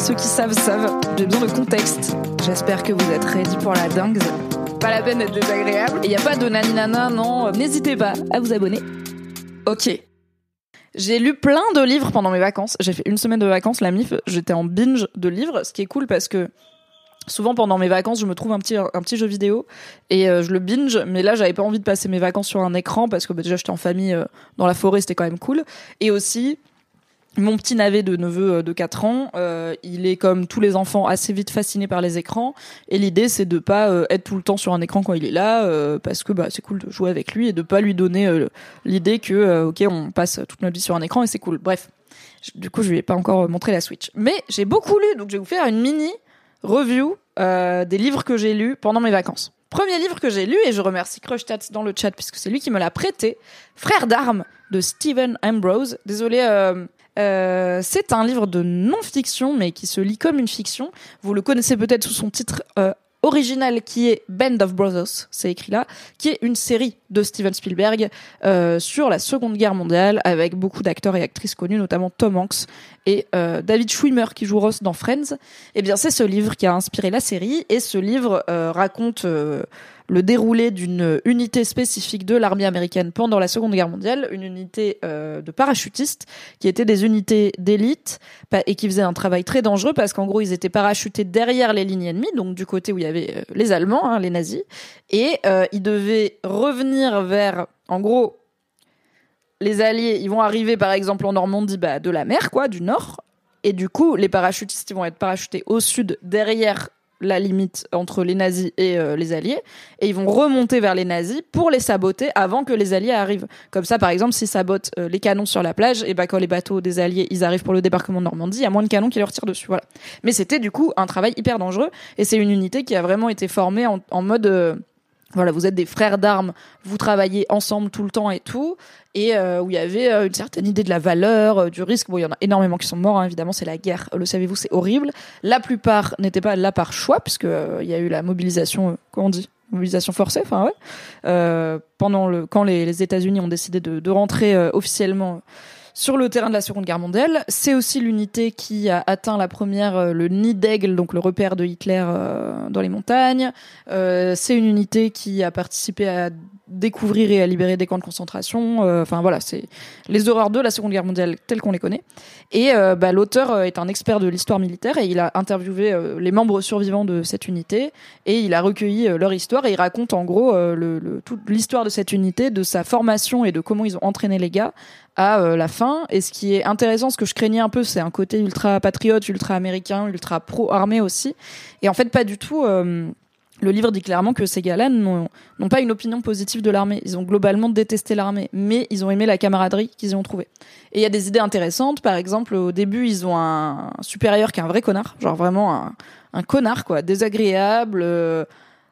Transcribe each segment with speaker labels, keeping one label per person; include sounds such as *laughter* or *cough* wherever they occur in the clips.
Speaker 1: Ceux qui savent savent, j'ai besoin de contexte. J'espère que vous êtes ready pour la dingue. Pas la peine d'être désagréable. Et y a pas de naninana, non, n'hésitez pas à vous abonner. Ok. J'ai lu plein de livres pendant mes vacances. J'ai fait une semaine de vacances, la MIF. J'étais en binge de livres, ce qui est cool parce que souvent pendant mes vacances, je me trouve un petit un petit jeu vidéo et euh, je le binge. Mais là, j'avais pas envie de passer mes vacances sur un écran parce que bah, déjà j'étais en famille euh, dans la forêt, c'était quand même cool. Et aussi, mon petit navet de neveu euh, de 4 ans, euh, il est comme tous les enfants assez vite fasciné par les écrans et l'idée c'est de pas euh, être tout le temps sur un écran quand il est là euh, parce que bah c'est cool de jouer avec lui et de pas lui donner euh, l'idée que OK, on passe toute notre vie sur un écran et c'est cool. Bref. Du coup, je lui ai pas encore montré la Switch. Mais j'ai beaucoup lu donc je vais vous faire une mini review des livres que j'ai lus pendant mes vacances. Premier livre que j'ai lu, et je remercie Crushtats dans le chat puisque c'est lui qui me l'a prêté, Frères d'armes de Stephen Ambrose. Désolé, euh, c'est un livre de non-fiction mais qui se lit comme une fiction. Vous le connaissez peut-être sous son titre euh, original qui est Band of Brothers, c'est écrit là, qui est une série de Steven Spielberg euh, sur la Seconde Guerre mondiale avec beaucoup d'acteurs et actrices connus, notamment Tom Hanks et David Schwimmer qui joue Ross dans Friends. Eh bien, c'est ce livre qui a inspiré la série et ce livre raconte le déroulé d'une unité spécifique de l'armée américaine pendant la Seconde Guerre mondiale, une unité euh, de parachutistes qui étaient des unités d'élite et qui faisaient un travail très dangereux parce qu'en gros ils étaient parachutés derrière les lignes ennemies, donc du côté où il y avait euh, les Allemands, hein, les nazis, et euh, ils devaient revenir vers, en gros, les Alliés, ils vont arriver par exemple en Normandie, bah, de la mer, quoi, du nord, et du coup les parachutistes vont être parachutés au sud derrière la limite entre les nazis et euh, les alliés et ils vont remonter vers les nazis pour les saboter avant que les alliés arrivent. Comme ça par exemple s'ils sabotent euh, les canons sur la plage et bah quand les bateaux des alliés ils arrivent pour le débarquement de Normandie, il y a moins de canons qui leur tirent dessus voilà. Mais c'était du coup un travail hyper dangereux et c'est une unité qui a vraiment été formée en, en mode euh, voilà, vous êtes des frères d'armes, vous travaillez ensemble tout le temps et tout, et euh, où il y avait euh, une certaine idée de la valeur, euh, du risque. Bon, il y en a énormément qui sont morts, hein, évidemment, c'est la guerre, le savez-vous, c'est horrible. La plupart n'étaient pas là par choix, puisque il y a eu la mobilisation, comment on dit? Mobilisation forcée, enfin ouais, pendant le quand les, États-Unis ont décidé de, rentrer officiellement sur le terrain de la Seconde Guerre mondiale. C'est aussi l'unité qui a atteint la première, euh, le nid d'aigle, donc le repère de Hitler euh, dans les montagnes. Euh, c'est une unité qui a participé à découvrir et à libérer des camps de concentration. Euh, Enfin voilà, c'est les horreurs de la Seconde Guerre mondiale telles qu'on les connaît. Et euh, bah, l'auteur euh, est un expert de l'histoire militaire et il a interviewé les membres survivants de cette unité et il a recueilli leur histoire et il raconte en gros le, le- toute l'histoire de cette unité, de sa formation et de comment ils ont entraîné les gars à la fin. Et ce qui est intéressant, ce que je craignais un peu, c'est un côté ultra patriote, ultra américain, ultra pro-armée aussi. Et en fait, pas du tout. Le livre dit clairement que ces gars-là n'ont pas une opinion positive de l'armée. Ils ont globalement détesté l'armée, mais ils ont aimé la camaraderie qu'ils y ont trouvée. Et il y a des idées intéressantes. Par exemple, au début, ils ont un supérieur qui est un vrai connard, genre vraiment un, un connard, quoi, désagréable, euh,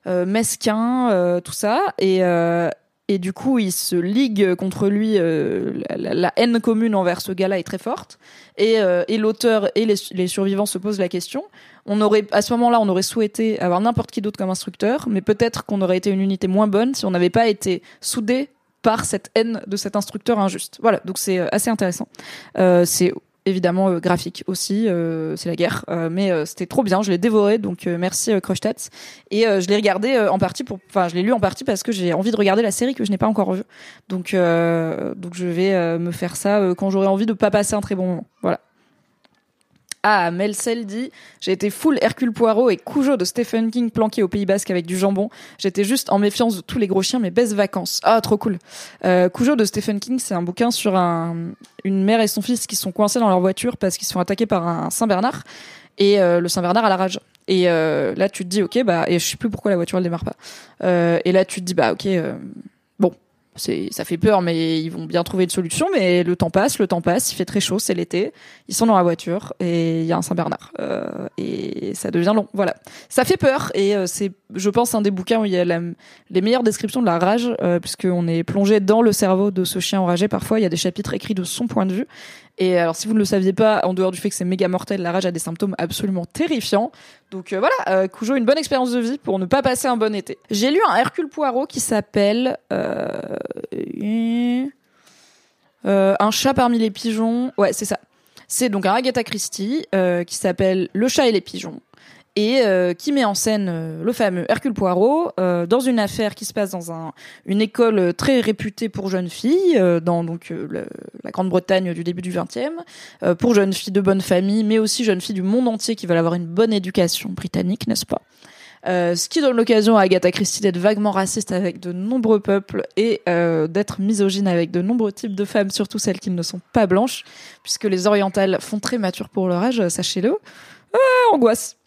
Speaker 1: euh, mesquin, euh, tout ça. Et, euh, et du coup, ils se liguent contre lui. euh, la, haine commune envers ce gars-là est très forte. Et, euh, et l'auteur et les, les survivants se posent la question. On aurait, à ce moment-là, on aurait souhaité avoir n'importe qui d'autre comme instructeur, mais peut-être qu'on aurait été une unité moins bonne si on n'avait pas été soudés par cette haine de cet instructeur injuste. Voilà, donc c'est euh, assez intéressant. Euh, c'est évidemment euh, graphique aussi, euh, c'est la guerre, euh, mais c'était trop bien, je l'ai dévoré, donc merci euh. Et je l'ai regardé en partie pour, enfin je l'ai lu en partie parce que j'ai envie de regarder la série que je n'ai pas encore vue. Donc donc je vais me faire ça quand j'aurai envie de pas passer un très bon moment. Voilà. Ah, Melcel dit J'ai été full Hercule Poirot et Cujo de Stephen King planqué au Pays Basque avec du jambon. J'étais juste en méfiance de tous les gros chiens, mais baisse vacances. Ah, trop cool. Euh, Cujo de Stephen King, c'est un bouquin sur un, une mère et son fils qui sont coincés dans leur voiture parce qu'ils se font attaquer par un Saint-Bernard. Et euh, le Saint-Bernard a la rage. Et euh, là, tu te dis, ok, bah, et je sais plus pourquoi la voiture elle démarre pas. Euh, et là, tu te dis, bah, ok, bon, c'est ça fait peur, mais ils vont bien trouver une solution. Mais le temps passe, le temps passe, il fait très chaud, c'est l'été. Ils sont dans la voiture et il y a un Saint Bernard euh, et ça devient long. Voilà, ça fait peur et euh, c'est, je pense, un des bouquins où il y a les meilleures descriptions de la rage, euh, puisqu'on est plongé dans le cerveau de ce chien enragé. Parfois, il y a des chapitres écrits de son point de vue. Et alors, si vous ne le saviez pas, en dehors du fait que c'est méga mortel, la rage a des symptômes absolument terrifiants. Donc voilà, euh, une bonne expérience de vie pour ne pas passer un bon été. J'ai lu un Hercule Poirot qui s'appelle euh, euh, Un chat parmi les pigeons. Ouais, c'est ça. C'est donc un Agatha Christie euh, qui s'appelle Le chat et les pigeons et euh, qui met en scène euh, le fameux Hercule Poirot euh, dans une affaire qui se passe dans un, une école très réputée pour jeunes filles, dans donc la Grande-Bretagne du début du XXe, pour jeunes filles de bonne famille, mais aussi jeunes filles du monde entier qui veulent avoir une bonne éducation britannique, n'est-ce pas? Ce qui donne l'occasion à Agatha Christie d'être vaguement raciste avec de nombreux peuples et d'être misogyne avec de nombreux types de femmes, surtout celles qui ne sont pas blanches, puisque les orientales font très mature pour leur âge, sachez-le. angoisse.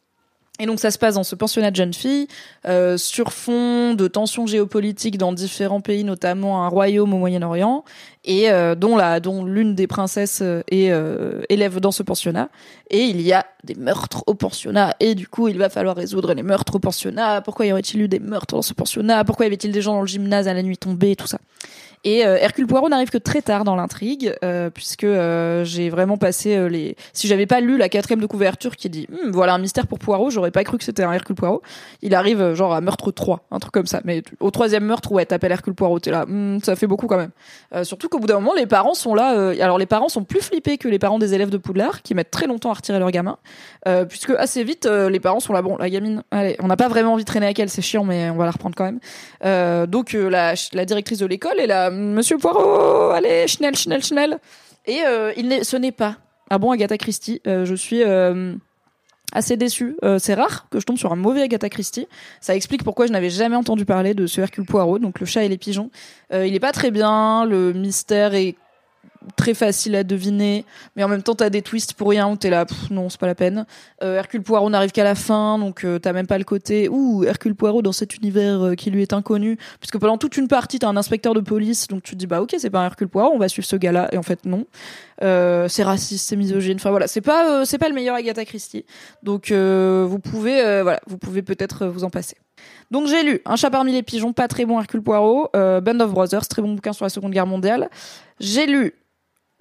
Speaker 1: Et donc ça se passe dans ce pensionnat de jeunes filles, euh, sur fond de tensions géopolitiques dans différents pays, notamment un royaume au Moyen-Orient, et euh, dont la, dont l'une des princesses euh, est euh, élève dans ce pensionnat. Et il y a des meurtres au pensionnat, et du coup il va falloir résoudre les meurtres au pensionnat. Pourquoi y aurait-il eu des meurtres dans ce pensionnat? Pourquoi y avait-il des gens dans le gymnase à la nuit tombée, tout ça. Et euh, Hercule Poirot n'arrive que très tard dans l'intrigue, euh, puisque euh, j'ai vraiment passé les. Si j'avais pas lu la quatrième de couverture qui dit hm, voilà un mystère pour Poirot, j'aurais pas cru que c'était un Hercule Poirot. Il arrive genre à meurtre 3, un truc comme ça. Mais au troisième meurtre, ouais, t'appelles Hercule Poirot, t'es là, hm, ça fait beaucoup quand même. surtout qu'au bout d'un moment, les parents sont là. alors les parents sont plus flippés que les parents des élèves de Poudlard, qui mettent très longtemps à retirer leur gamin, puisque assez vite les parents sont là. Bon, la gamine, allez, on n'a pas vraiment envie de traîner avec elle, c'est chiant, mais on va la reprendre quand même. donc la, la directrice de l'école est là, Monsieur Poirot allez, Schnell, Schnell, Schnell. Et euh, il ce n'est pas ah bon Agatha Christie. Euh, je suis euh, assez déçue. c'est rare que je tombe sur un mauvais Agatha Christie. Ça explique pourquoi je n'avais jamais entendu parler de ce Hercule Poirot, donc le chat et les pigeons. il est pas très bien. Le mystère est très facile à deviner, mais en même temps t'as des twists pour rien où t'es là, non c'est pas la peine. Euh, Hercule Poirot n'arrive qu'à la fin, donc euh, t'as même pas le côté ouh Hercule Poirot dans cet univers euh, qui lui est inconnu, puisque pendant toute une partie t'as un inspecteur de police, donc tu te dis bah ok c'est pas un Hercule Poirot, on va suivre ce gars-là, et en fait non, c'est raciste, c'est misogyne, enfin voilà c'est pas c'est pas le meilleur Agatha Christie, donc vous pouvez voilà vous pouvez peut-être vous en passer. Donc j'ai lu Un chat parmi les pigeons, pas très bon Hercule Poirot, Band of Brothers, très bon bouquin sur la Seconde Guerre mondiale. J'ai lu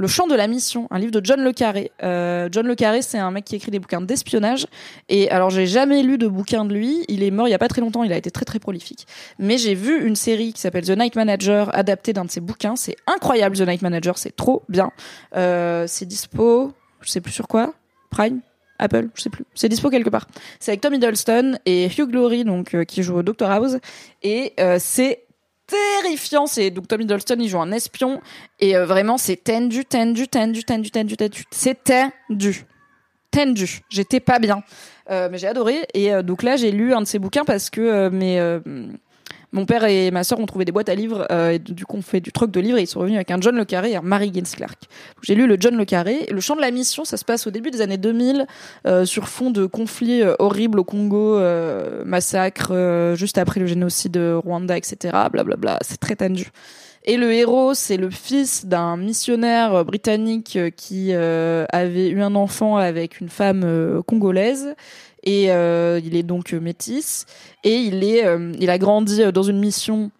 Speaker 1: le Chant de la Mission, un livre de John Le Carré. Euh, John Le Carré, c'est un mec qui écrit des bouquins d'espionnage. Et alors, j'ai jamais lu de bouquin de lui. Il est mort il y a pas très longtemps. Il a été très très prolifique. Mais j'ai vu une série qui s'appelle The Night Manager, adaptée d'un de ses bouquins. C'est incroyable, The Night Manager. C'est trop bien. Euh, c'est dispo. Je sais plus sur quoi. Prime? Apple, je sais plus. C'est dispo quelque part. C'est avec Tom Hiddleston et Hugh Glory, donc euh, qui joue au Dr House, et euh, c'est terrifiant. C'est donc Tommy Hiddleston, il joue un espion et euh, vraiment c'est tendu, tendu, tendu, tendu, tendu, tendu. C'est tendu, tendu. J'étais pas bien, euh, mais j'ai adoré. Et euh, donc là, j'ai lu un de ses bouquins parce que mes mon père et ma sœur ont trouvé des boîtes à livres euh, et du coup on fait du troc de livres et ils sont revenus avec un John le Carré et un Mary Gaines Clark. J'ai lu le John le Carré. Le champ de la mission, ça se passe au début des années 2000 euh, sur fond de conflits euh, horribles au Congo, euh, massacre juste après le génocide de Rwanda, etc. Blablabla. Bla, bla. C'est très tendu. Et le héros, c'est le fils d'un missionnaire britannique qui avait eu un enfant avec une femme congolaise et euh, il est donc métis et il est euh, il a grandi dans une mission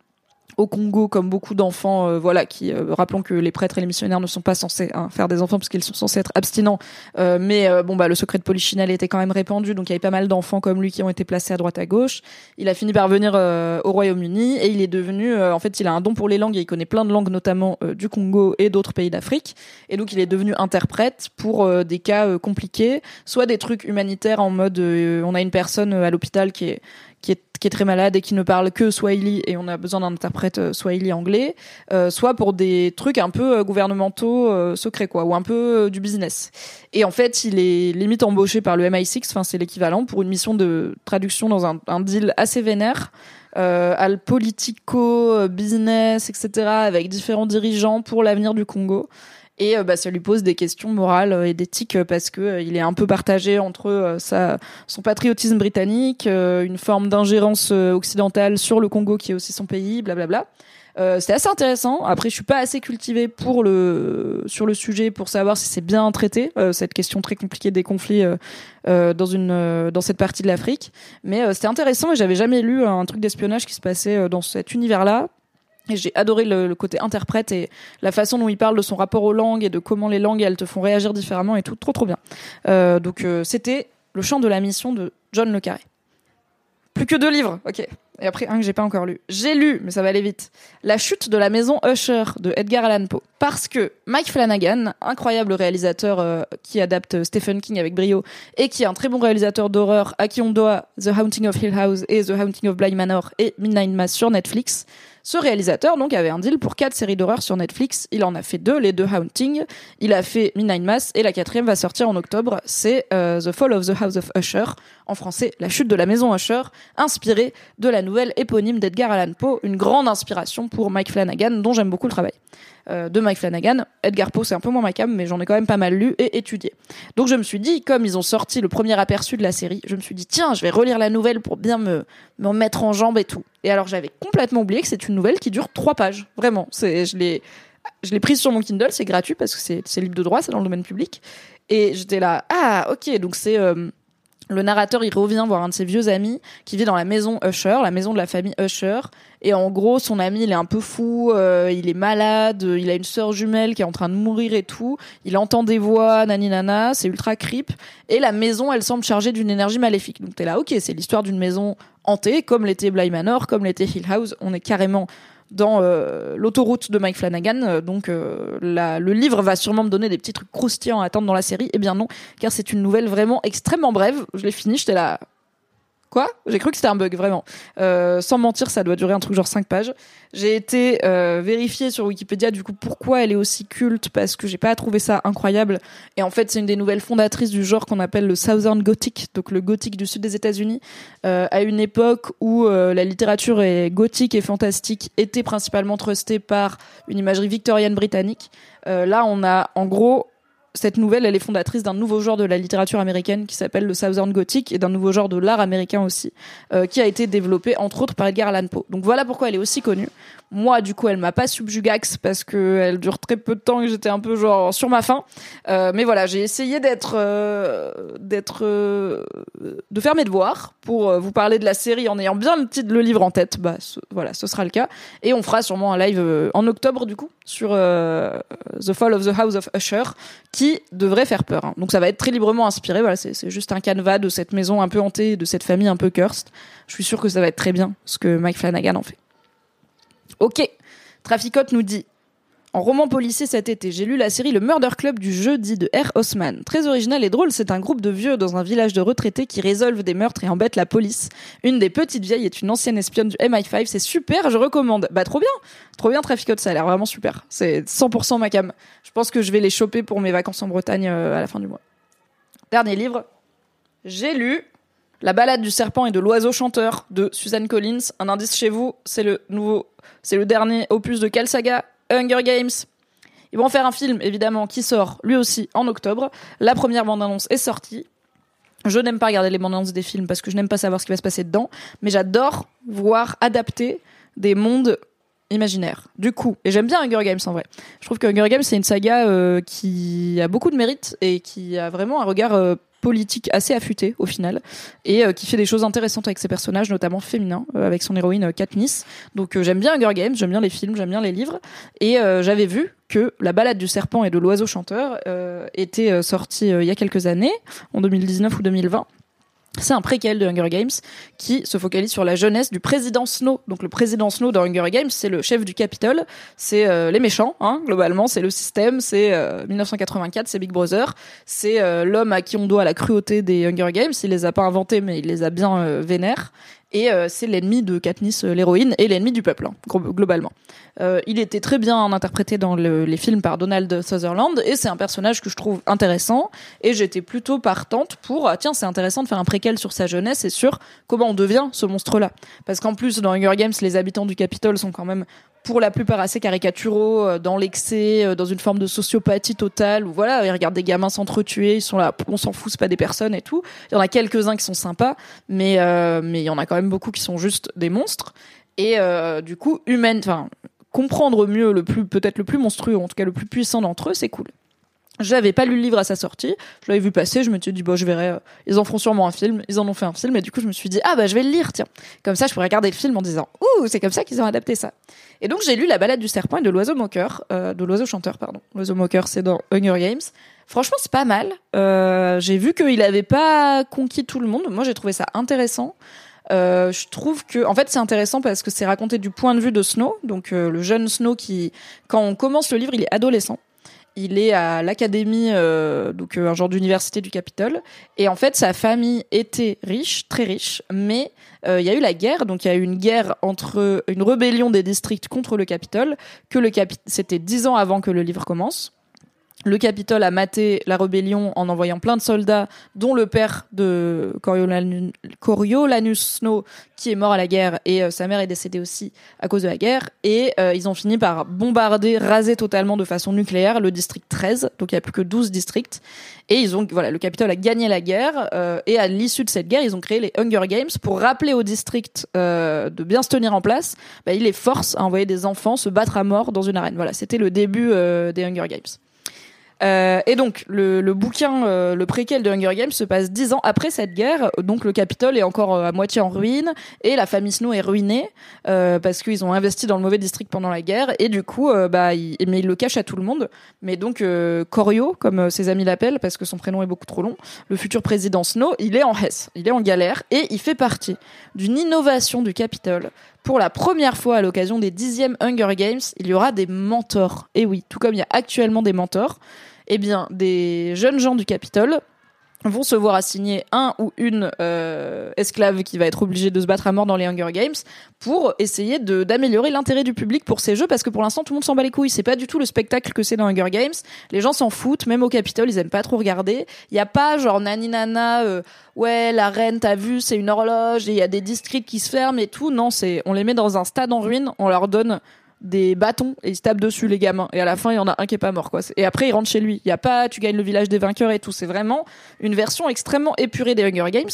Speaker 1: au Congo, comme beaucoup d'enfants, euh, voilà, qui euh, rappelons que les prêtres et les missionnaires ne sont pas censés hein, faire des enfants parce qu'ils sont censés être abstinents. Euh, mais bon, bah, le secret de Polichinelle était quand même répandu, donc il y avait pas mal d'enfants comme lui qui ont été placés à droite à gauche. Il a fini par venir au Royaume-Uni et il est devenu, en fait, il a un don pour les langues et il connaît plein de langues, notamment du Congo et d'autres pays d'Afrique. Et donc il est devenu interprète pour des cas compliqués, soit des trucs humanitaires en mode, on a une personne à l'hôpital qui est qui est, qui est très malade et qui ne parle que Swahili et on a besoin d'un interprète euh, Swahili anglais, euh, soit pour des trucs un peu euh, gouvernementaux secrets quoi, ou un peu du business. Et en fait, il est limite embauché par le MI6, enfin c'est l'équivalent pour une mission de traduction dans un, deal assez vénère. Euh, al politico business etc avec différents dirigeants pour l'avenir du Congo et bah, ça lui pose des questions morales et d'éthique parce que il est un peu partagé entre sa son patriotisme britannique, une forme d'ingérence occidentale sur le Congo qui est aussi son pays, blablabla. Euh, c'est assez intéressant. Après, je suis pas assez cultivée pour le sur le sujet pour savoir si c'est bien traité euh, cette question très compliquée des conflits euh, euh dans une euh, dans cette partie de l'Afrique. Mais euh, c'était intéressant et j'avais jamais lu un truc d'espionnage qui se passait dans cet univers-là. Et j'ai adoré le, côté interprète et la façon dont il parle de son rapport aux langues et de comment les langues elles te font réagir différemment et tout, trop trop bien. donc c'était le chant de la mission de John le Carré. Plus que deux livres, ok. Et après un que j'ai pas encore lu. J'ai lu, mais ça va aller vite. La chute de la maison Usher de Edgar Allan Poe. Parce que Mike Flanagan, incroyable réalisateur euh, qui adapte Stephen King avec brio et qui est un très bon réalisateur d'horreur à qui on doit The Haunting of Hill House et The Haunting of Bly Manor et Midnight Mass sur Netflix, ce réalisateur donc avait un deal pour quatre séries d'horreur sur Netflix. Il en a fait deux, les deux Haunting. Il a fait Midnight Mass et la quatrième va sortir en octobre. C'est euh, The Fall of the House of Usher, en français La chute de la maison Usher, inspirée de la nouvelle éponyme d'Edgar Allan Poe, une grande inspiration pour Mike Flanagan, dont j'aime beaucoup le travail. Euh, de Mike Flanagan. Edgar Poe, c'est un peu moins ma cam, mais j'en ai quand même pas mal lu et étudié. Donc je me suis dit, comme ils ont sorti le premier aperçu de la série, je me suis dit, tiens, je vais relire la nouvelle pour bien me, me mettre en jambe et tout. Et alors j'avais complètement oublié que c'est une nouvelle qui dure trois pages. Vraiment. C'est, je l'ai, je l'ai prise sur mon Kindle, c'est gratuit parce que c'est, c'est libre de droit, c'est dans le domaine public. Et j'étais là, ah, ok, donc c'est, euh, le narrateur, il revient voir un de ses vieux amis qui vit dans la maison Usher, la maison de la famille Usher. Et en gros, son ami, il est un peu fou, euh, il est malade, il a une sœur jumelle qui est en train de mourir et tout. Il entend des voix, nani nana, c'est ultra creep. Et la maison, elle semble chargée d'une énergie maléfique. Donc t'es là, ok, c'est l'histoire d'une maison hantée, comme l'était Bly Manor, comme l'était Hill House. On est carrément dans euh, l'autoroute de Mike Flanagan. Euh, donc le livre va sûrement me donner des petits trucs croustillants à attendre dans la série. Eh bien non, car c'est une nouvelle vraiment extrêmement brève. Je l'ai fini, j'étais là, Quoi? J'ai cru que c'était un bug, vraiment. Euh, sans mentir, ça doit durer un truc genre 5 pages. J'ai été euh, vérifier sur Wikipédia du coup pourquoi elle est aussi culte parce que j'ai pas trouvé ça incroyable. Et en fait, c'est une des nouvelles fondatrices du genre qu'on appelle le Southern Gothic, donc le gothique du sud des États-Unis, euh, à une époque où euh, la littérature est gothique et fantastique était principalement trustée par une imagerie victorienne britannique. Euh, là, on a en gros cette nouvelle, elle est fondatrice d'un nouveau genre de la littérature américaine qui s'appelle le Southern Gothic et d'un nouveau genre de l'art américain aussi, euh, qui a été développé entre autres par Edgar Allan Poe. Donc voilà pourquoi elle est aussi connue. Moi, du coup, elle m'a pas subjugax parce que elle dure très peu de temps et j'étais un peu genre sur ma faim. Euh, mais voilà, j'ai essayé d'être, euh, d'être, de faire mes devoirs pour vous parler de la série en ayant bien le titre, le livre en tête. Bah voilà, ce sera le cas. Et on fera sûrement un live en octobre du coup sur The Fall of the House of Usher, devrait faire peur. Hein. Donc ça va être très librement inspiré. Voilà, c'est juste un canevas de cette maison un peu hantée, de cette famille un peu cursed. Je suis sûr que ça va être très bien ce que Mike Flanagan en fait. Ok. Traficote nous dit en roman policier cet été, j'ai lu la série Le Murder Club du jeudi de R. Osman. Très original et drôle, c'est un groupe de vieux dans un village de retraités qui résolvent des meurtres et embêtent la police. Une des petites vieilles est une ancienne espionne du MI5, c'est super, je recommande. Bah trop bien, trop bien Traficote, ça a l'air vraiment super. C'est 100% ma cam. Je pense que je vais les choper pour mes vacances en Bretagne euh, à la fin du mois. Dernier livre, j'ai lu la balade du serpent et de l'oiseau chanteur de Suzanne Collins. Un indice chez vous, c'est le nouveau, c'est le dernier opus de quelle saga Hunger Games. Ils vont faire un film, évidemment, qui sort lui aussi en octobre. La première bande-annonce est sortie. Je n'aime pas regarder les bandes-annonces des films parce que je n'aime pas savoir ce qui va se passer dedans, mais j'adore voir adapter des mondes imaginaires. Du coup, et j'aime bien Hunger Games en vrai. Je trouve que Hunger Games c'est une saga euh, qui a beaucoup de mérite et qui a vraiment un regard euh, politique assez affûté au final et euh, qui fait des choses intéressantes avec ses personnages notamment féminins euh, avec son héroïne euh, Katniss. Donc j'aime bien Hunger Games j'aime bien les films j'aime bien les livres. Et j'avais vu que la balade du serpent et de l'oiseau chanteur était sortie il y a quelques années en 2019 ou 2020 c'est un préquel de Hunger Games qui se focalise sur la jeunesse du président Snow. Donc le président Snow dans Hunger Games, c'est le chef du Capitole, c'est euh, les méchants, hein, globalement, c'est le système, c'est euh, 1984, c'est Big Brother, c'est euh, l'homme à qui on doit la cruauté des Hunger Games. Il les a pas inventés, mais il les a bien euh, vénères et euh, c'est l'ennemi de Katniss, euh, l'héroïne, et l'ennemi du peuple, hein, globalement. Euh, il était très bien interprété dans le, les films par Donald Sutherland, et c'est un personnage que je trouve intéressant, et j'étais plutôt partante pour, ah, tiens, c'est intéressant de faire un préquel sur sa jeunesse et sur comment on devient ce monstre-là. Parce qu'en plus, dans Hunger Games, les habitants du Capitole sont quand même pour la plupart assez caricaturaux, euh, dans l'excès, euh, dans une forme de sociopathie totale, où voilà, ils regardent des gamins s'entretuer, ils sont là, on s'en fout, c'est pas des personnes et tout. Il y en a quelques-uns qui sont sympas, mais euh, mais il y en a quand même beaucoup qui sont juste des monstres. Et du coup, humaine, enfin, comprendre mieux le plus, peut-être le plus monstrueux, en tout cas le plus puissant d'entre eux, c'est cool. J'avais pas lu le livre à sa sortie, je l'avais vu passer, je me suis dit bon je verrai, ils en feront sûrement un film, ils en ont fait un film et du coup je me suis dit ah bah je vais le lire tiens, comme ça je pourrais regarder le film en disant ouh c'est comme ça qu'ils ont adapté ça. Et donc j'ai lu La balade du serpent et de l'oiseau moqueur, euh, de l'oiseau chanteur pardon, l'oiseau moqueur c'est dans Hunger Games. Franchement c'est pas mal, euh, j'ai vu qu'il avait pas conquis tout le monde, moi j'ai trouvé ça intéressant. Euh, je trouve que, en fait, c'est intéressant parce que c'est raconté du point de vue de Snow, donc euh, le jeune Snow qui, quand on commence le livre, il est adolescent. Il est à l'académie, euh, donc euh, un genre d'université du Capitole. Et en fait, sa famille était riche, très riche, mais euh, il y a eu la guerre. Donc il y a eu une guerre entre une rébellion des districts contre le Capitole. Que le Capi c'était dix ans avant que le livre commence le Capitole a maté la rébellion en envoyant plein de soldats, dont le père de Coriolanus Snow, qui est mort à la guerre, et euh, sa mère est décédée aussi à cause de la guerre. Et euh, ils ont fini par bombarder, raser totalement de façon nucléaire le district 13, donc il n'y a plus que 12 districts. Et ils ont, voilà, le Capitole a gagné la guerre, euh, et à l'issue de cette guerre, ils ont créé les Hunger Games pour rappeler au district de bien se tenir en place. Bah, ils les forcent à envoyer des enfants se battre à mort dans une arène. Voilà, c'était le début des Hunger Games. Euh, et donc le, le bouquin, euh, le préquel de Hunger Games se passe dix ans après cette guerre. Donc le Capitole est encore euh, à moitié en ruine et la famille Snow est ruinée parce qu'ils ont investi dans le mauvais district pendant la guerre et du coup, bah, il, mais il le cache à tout le monde. Mais donc Corio, comme ses amis l'appellent parce que son prénom est beaucoup trop long, le futur président Snow, il est en Hesse, il est en galère et il fait partie d'une innovation du Capitole pour la première fois à l'occasion des dixièmes Hunger Games, il y aura des mentors. Et oui, tout comme il y a actuellement des mentors eh bien, des jeunes gens du Capitole vont se voir assigner un ou une euh, esclave qui va être obligée de se battre à mort dans les Hunger Games pour essayer d'améliorer l'intérêt du public pour ces jeux parce que pour l'instant tout le monde s'en bat les couilles. C'est pas du tout le spectacle que c'est dans Hunger Games. Les gens s'en foutent. Même au Capitole ils aiment pas trop regarder. Il y a pas genre nani nana euh, ouais la reine t'as vu c'est une horloge et il y a des districts qui se ferment et tout. Non c'est on les met dans un stade en ruine. On leur donne des bâtons et ils se tapent dessus les gamins. Et à la fin il y en a un qui est pas mort quoi. Et après il rentre chez lui. Il y a pas tu gagnes le village des vainqueurs et tout. C'est vraiment une version extrêmement épurée des Hunger Games.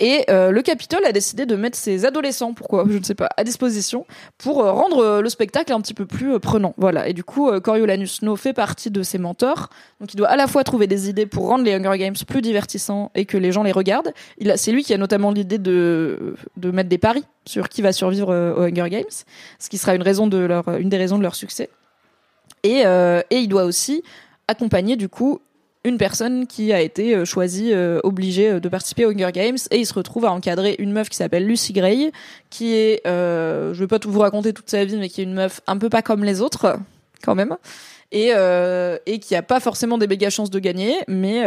Speaker 1: Et euh, le Capitole a décidé de mettre ses adolescents pourquoi je ne sais pas à disposition pour euh, rendre euh, le spectacle un petit peu plus prenant. Voilà. Et du coup Coriolanus Snow fait partie de ses mentors. Donc il doit à la fois trouver des idées pour rendre les Hunger Games plus divertissants et que les gens les regardent. Il c'est lui qui a notamment l'idée de de mettre des paris sur qui va survivre aux Hunger Games ce qui sera une raison de leur euh, une des raisons de leur succès. Et, euh, et il doit aussi accompagner du coup une personne qui a été euh, choisie, obligée de participer aux Hunger Games, et il se retrouve à encadrer une meuf qui s'appelle Lucy Gray, qui est, je vais pas tout vous raconter toute sa vie, mais qui est une meuf un peu pas comme les autres, quand même, et et qui a pas forcément des méga chances de gagner, mais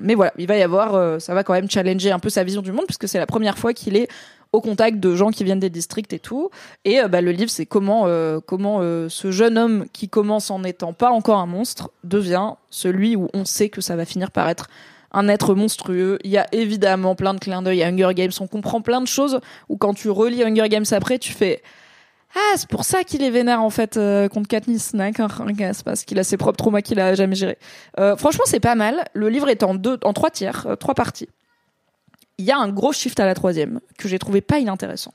Speaker 1: mais voilà, il va y avoir, ça va quand même challenger un peu sa vision du monde, puisque c'est la première fois qu'il est au contact de gens qui viennent des districts et tout. Et euh, bah, le livre, c'est comment euh, comment euh, ce jeune homme qui commence en n'étant pas encore un monstre devient celui où on sait que ça va finir par être un être monstrueux. Il y a évidemment plein de clins d'œil à Hunger Games. On comprend plein de choses où quand tu relis Hunger Games après, tu fais ah, c'est pour ça qu'il est vénère en fait contre Katniss, d'accord C'est parce qu'il a ses propres traumas qu'il a jamais gérés. franchement, c'est pas mal. Le livre est en deux, en trois tiers, trois parties il y a un gros shift à la troisième que j'ai trouvé pas inintéressant.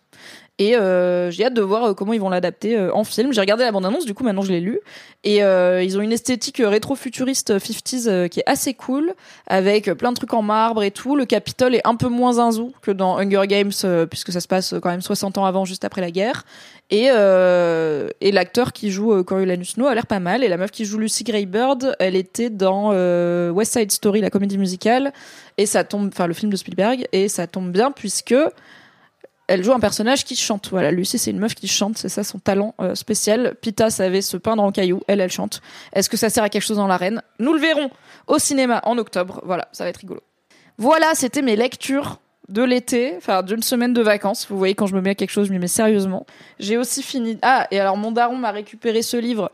Speaker 1: Et euh, j'ai hâte de voir euh, comment ils vont l'adapter euh, en film. J'ai regardé la bande-annonce, du coup maintenant je l'ai lu. Et ils ont une esthétique rétro-futuriste 50s qui est assez cool, avec plein de trucs en marbre et tout. Le Capitole est un peu moins zinzou que dans Hunger Games, puisque ça se passe quand même 60 ans avant, juste après la guerre. Et, et l'acteur qui joue Coriolanus Snow a l'air pas mal. Et la meuf qui joue Lucy Greybird, elle était dans West Side Story, la comédie musicale. Et ça tombe, enfin le film de Spielberg, et ça tombe bien puisque elle joue un personnage qui chante. Voilà, Lucie, c'est une meuf qui chante, c'est ça son talent euh, spécial. Pita savait se peindre en caillou, elle, elle chante. Est-ce que ça sert à quelque chose dans l'arène? Nous le verrons au cinéma en octobre. Voilà, ça va être rigolo. Voilà, c'était mes lectures de l'été, enfin d'une semaine de vacances. Vous voyez, quand je me mets à quelque chose, je m'y mets sérieusement. J'ai aussi fini. Ah, et alors mon daron m'a récupéré ce livre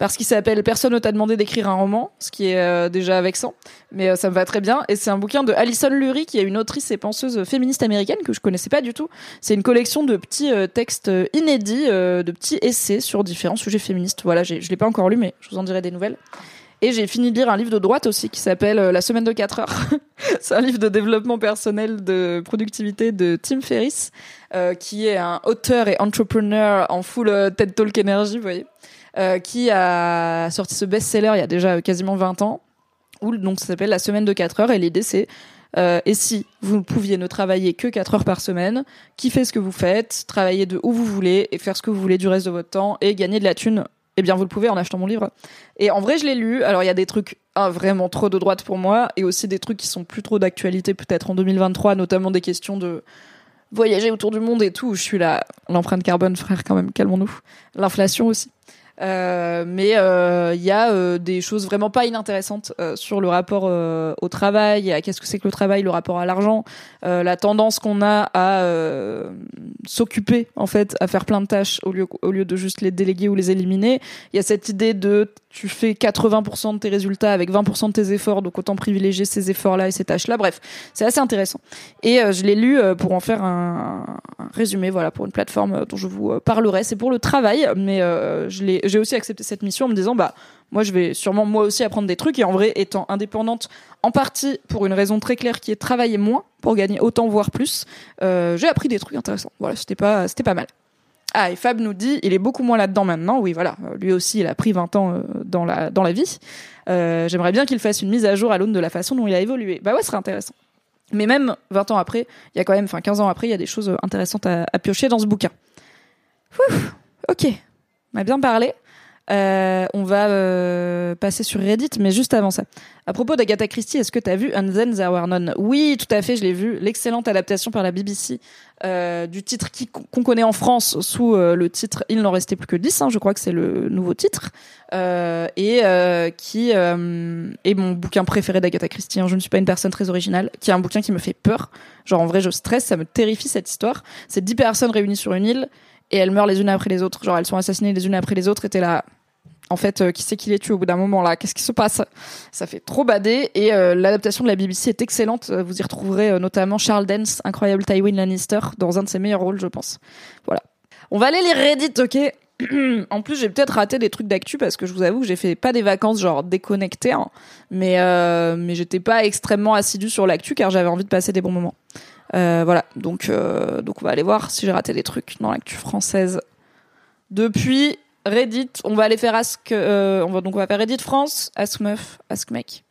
Speaker 1: parce qu'il s'appelle Personne ne t'a demandé d'écrire un roman, ce qui est euh, déjà vexant, mais euh, ça me va très bien. Et c'est un bouquin de Alison Lurie, qui est une autrice et penseuse féministe américaine que je connaissais pas du tout. C'est une collection de petits euh, textes inédits, de petits essais sur différents sujets féministes. Voilà, je l'ai pas encore lu, mais je vous en dirai des nouvelles. Et j'ai fini de lire un livre de droite aussi qui s'appelle La semaine de 4 heures. *laughs* c'est un livre de développement personnel, de productivité de Tim Ferriss, qui est un auteur et entrepreneur en full TED Talk énergie, vous voyez. Euh, qui a sorti ce best-seller il y a déjà quasiment 20 ans, où donc ça s'appelle La semaine de 4 heures, et l'idée c'est euh, et si vous pouviez ne travailler que 4 heures par semaine, kiffer ce que vous faites, travailler de où vous voulez et faire ce que vous voulez du reste de votre temps et gagner de la thune, eh bien vous le pouvez en achetant mon livre. Et en vrai, je l'ai lu. Alors il y a des trucs ah, vraiment trop de droite pour moi et aussi des trucs qui sont plus trop d'actualité peut-être en 2023, notamment des questions de voyager autour du monde et tout. Je suis là, l'empreinte carbone, frère, quand même, calmons-nous. L'inflation aussi. Euh, mais il euh, y a euh, des choses vraiment pas inintéressantes sur le rapport au travail, à qu'est-ce que c'est que le travail, le rapport à l'argent, la tendance qu'on a à s'occuper en fait, à faire plein de tâches au lieu au lieu de juste les déléguer ou les éliminer. Il y a cette idée de tu fais 80% de tes résultats avec 20% de tes efforts, donc autant privilégier ces efforts-là et ces tâches-là. Bref, c'est assez intéressant. Et je l'ai lu pour en faire un, un, résumé, voilà, pour une plateforme dont je vous parlerai. C'est pour le travail, mais je l'ai j'ai aussi accepté cette mission en me disant bah moi je vais sûrement moi aussi apprendre des trucs. Et en vrai étant indépendante en partie pour une raison très claire qui est travailler moins pour gagner autant voire plus euh, j'ai appris des trucs intéressants. Voilà c'était pas c'était pas mal. Ah et Fab nous dit il est beaucoup moins là-dedans maintenant. Oui voilà. Lui aussi il a pris 20 ans euh, dans la dans la vie. Euh, j'aimerais bien qu'il fasse une mise à jour à l'aune de la façon dont il a évolué. Bah ouais ce serait intéressant. Mais même 20 ans après il y a quand même enfin 15 ans après il y a des choses intéressantes à, à piocher dans ce bouquin. Ouf, ok on a bien parlé. Euh, on va euh, passer sur Reddit, mais juste avant ça. À propos d'Agatha Christie, est-ce que tu as vu And Then There Were None Oui, tout à fait, je l'ai vu. L'excellente adaptation par la BBC euh, du titre qu'on connaît en France sous le titre Il n'en restait plus que 10, hein, je crois que c'est le nouveau titre, et qui est mon bouquin préféré d'Agatha Christie. Hein. Je ne suis pas une personne très originale, qui est un bouquin qui me fait peur. Genre en vrai, je stresse, ça me terrifie cette histoire. C'est 10 personnes réunies sur une île et elles meurent les unes après les autres. Genre, elles sont assassinées les unes après les autres. Et t'es là. En fait, euh, qui c'est qui les tue au bout d'un moment là? Qu'est-ce qui se passe? Ça fait trop bader. Et euh, l'adaptation de la BBC est excellente. Vous y retrouverez euh, notamment Charles Dance, incroyable Tywin Lannister, dans un de ses meilleurs rôles, je pense. Voilà. On va aller les Reddit, ok? *clears throat* En plus, j'ai peut-être raté des trucs d'actu parce que je vous avoue que j'ai fait pas des vacances genre déconnectées, hein, mais mais j'étais pas extrêmement assidue sur l'actu car j'avais envie de passer des bons moments. Euh, voilà, donc, euh, donc on va aller voir si j'ai raté des trucs dans l'actu française. Depuis Reddit, on va aller faire euh, on va donc on va faire Reddit France, Ask Meuf, Ask Mec.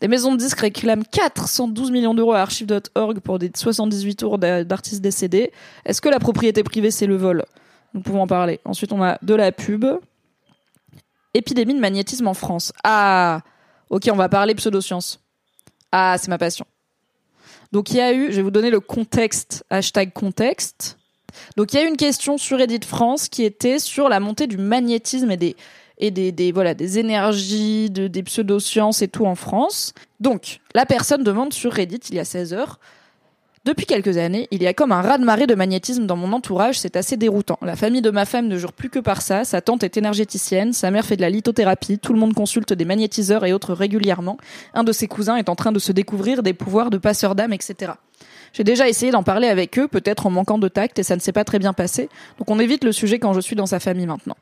Speaker 1: Des maisons de disques réclament 412 millions d'euros à archive.org pour des 78 tours d'artistes décédés. Est-ce que la propriété privée c'est le vol? Nous pouvons en parler. Ensuite, on a de la pub. Épidémie de magnétisme en France. Ah, ok, on va parler pseudosciences. Ah, c'est ma passion. Donc il y a eu, je vais vous donner le contexte, hashtag contexte. Donc il y a eu une question sur Reddit France qui était sur la montée du magnétisme et des et des, des voilà des énergies, de, des pseudosciences et tout en France. Donc la personne demande sur Reddit il y a 16 heures depuis quelques années, il y a comme un raz-de-marée de magnétisme dans mon entourage, c'est assez déroutant. La famille de ma femme ne jure plus que par ça, sa tante est énergéticienne, sa mère fait de la lithothérapie, tout le monde consulte des magnétiseurs et autres régulièrement. Un de ses cousins est en train de se découvrir des pouvoirs de passeur d'âme, etc. J'ai déjà essayé d'en parler avec eux, peut-être en manquant de tact, et ça ne s'est pas très bien passé, donc on évite le sujet quand je suis dans sa famille maintenant.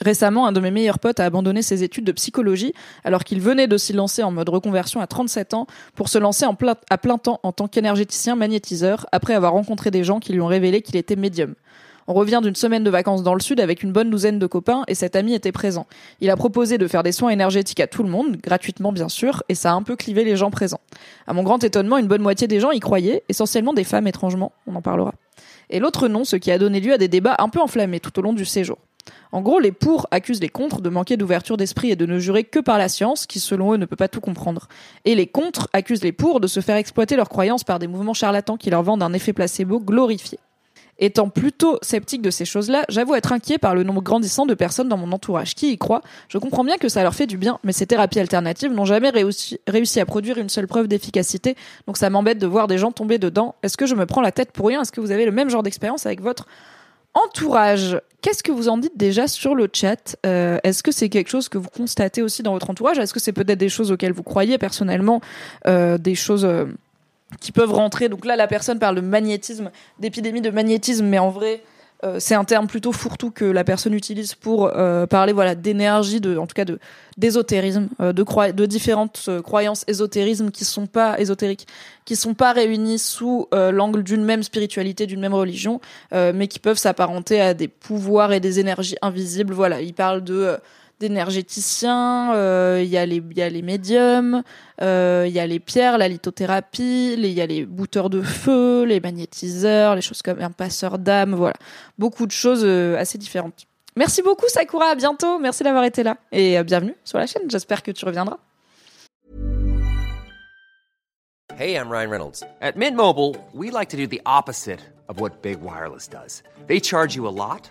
Speaker 1: Récemment, un de mes meilleurs potes a abandonné ses études de psychologie alors qu'il venait de s'y lancer en mode reconversion à 37 ans pour se lancer à plein temps en tant qu'énergéticien magnétiseur après avoir rencontré des gens qui lui ont révélé qu'il était médium. On revient d'une semaine de vacances dans le sud avec une bonne douzaine de copains et cet ami était présent. Il a proposé de faire des soins énergétiques à tout le monde, gratuitement bien sûr, et ça a un peu clivé les gens présents. À mon grand étonnement, une bonne moitié des gens y croyaient, essentiellement des femmes étrangement, on en parlera. Et l'autre non, ce qui a donné lieu à des débats un peu enflammés tout au long du séjour. En gros, les pour accusent les contre de manquer d'ouverture d'esprit et de ne jurer que par la science, qui selon eux ne peut pas tout comprendre. Et les contre accusent les pour de se faire exploiter leurs croyances par des mouvements charlatans qui leur vendent un effet placebo glorifié. Étant plutôt sceptique de ces choses-là, j'avoue être inquiet par le nombre grandissant de personnes dans mon entourage qui y croient. Je comprends bien que ça leur fait du bien, mais ces thérapies alternatives n'ont jamais réussi, réussi, à produire une seule preuve d'efficacité, donc ça m'embête de voir des gens tomber dedans. Est-ce que je me prends la tête pour rien? Est-ce que vous avez le même genre d'expérience avec votre Entourage. Qu'est-ce que vous en dites déjà sur le chat euh, Est-ce que c'est quelque chose que vous constatez aussi dans votre entourage Est-ce que c'est peut-être des choses auxquelles vous croyez personnellement euh, Des choses euh, qui peuvent rentrer? Donc là, la personne parle de magnétisme, d'épidémie de magnétisme, mais en vrai, euh, c'est un terme plutôt fourre-tout que la personne utilise pour euh, parler voilà d'énergie, en tout cas de d'ésotérisme, euh, de différentes croyances ésotérisme qui sont sont pas réunies sous l'angle d'une même spiritualité, d'une même religion, mais qui peuvent s'apparenter à des pouvoirs et des énergies invisibles. Voilà, il parle de d'énergéticiens, euh, il y a les médiums, euh, il y a les pierres, la lithothérapie, il y a les bouteurs de feu, les magnétiseurs, les choses comme un passeur d'âme, voilà, beaucoup de choses euh, assez différentes. Merci beaucoup Sakura, à bientôt, merci d'avoir été là et bienvenue sur la chaîne. J'espère que tu reviendras.
Speaker 2: Hey, I'm Ryan Reynolds. At Mint Mobile, we like to do the opposite of what Big Wireless does. They charge you a lot.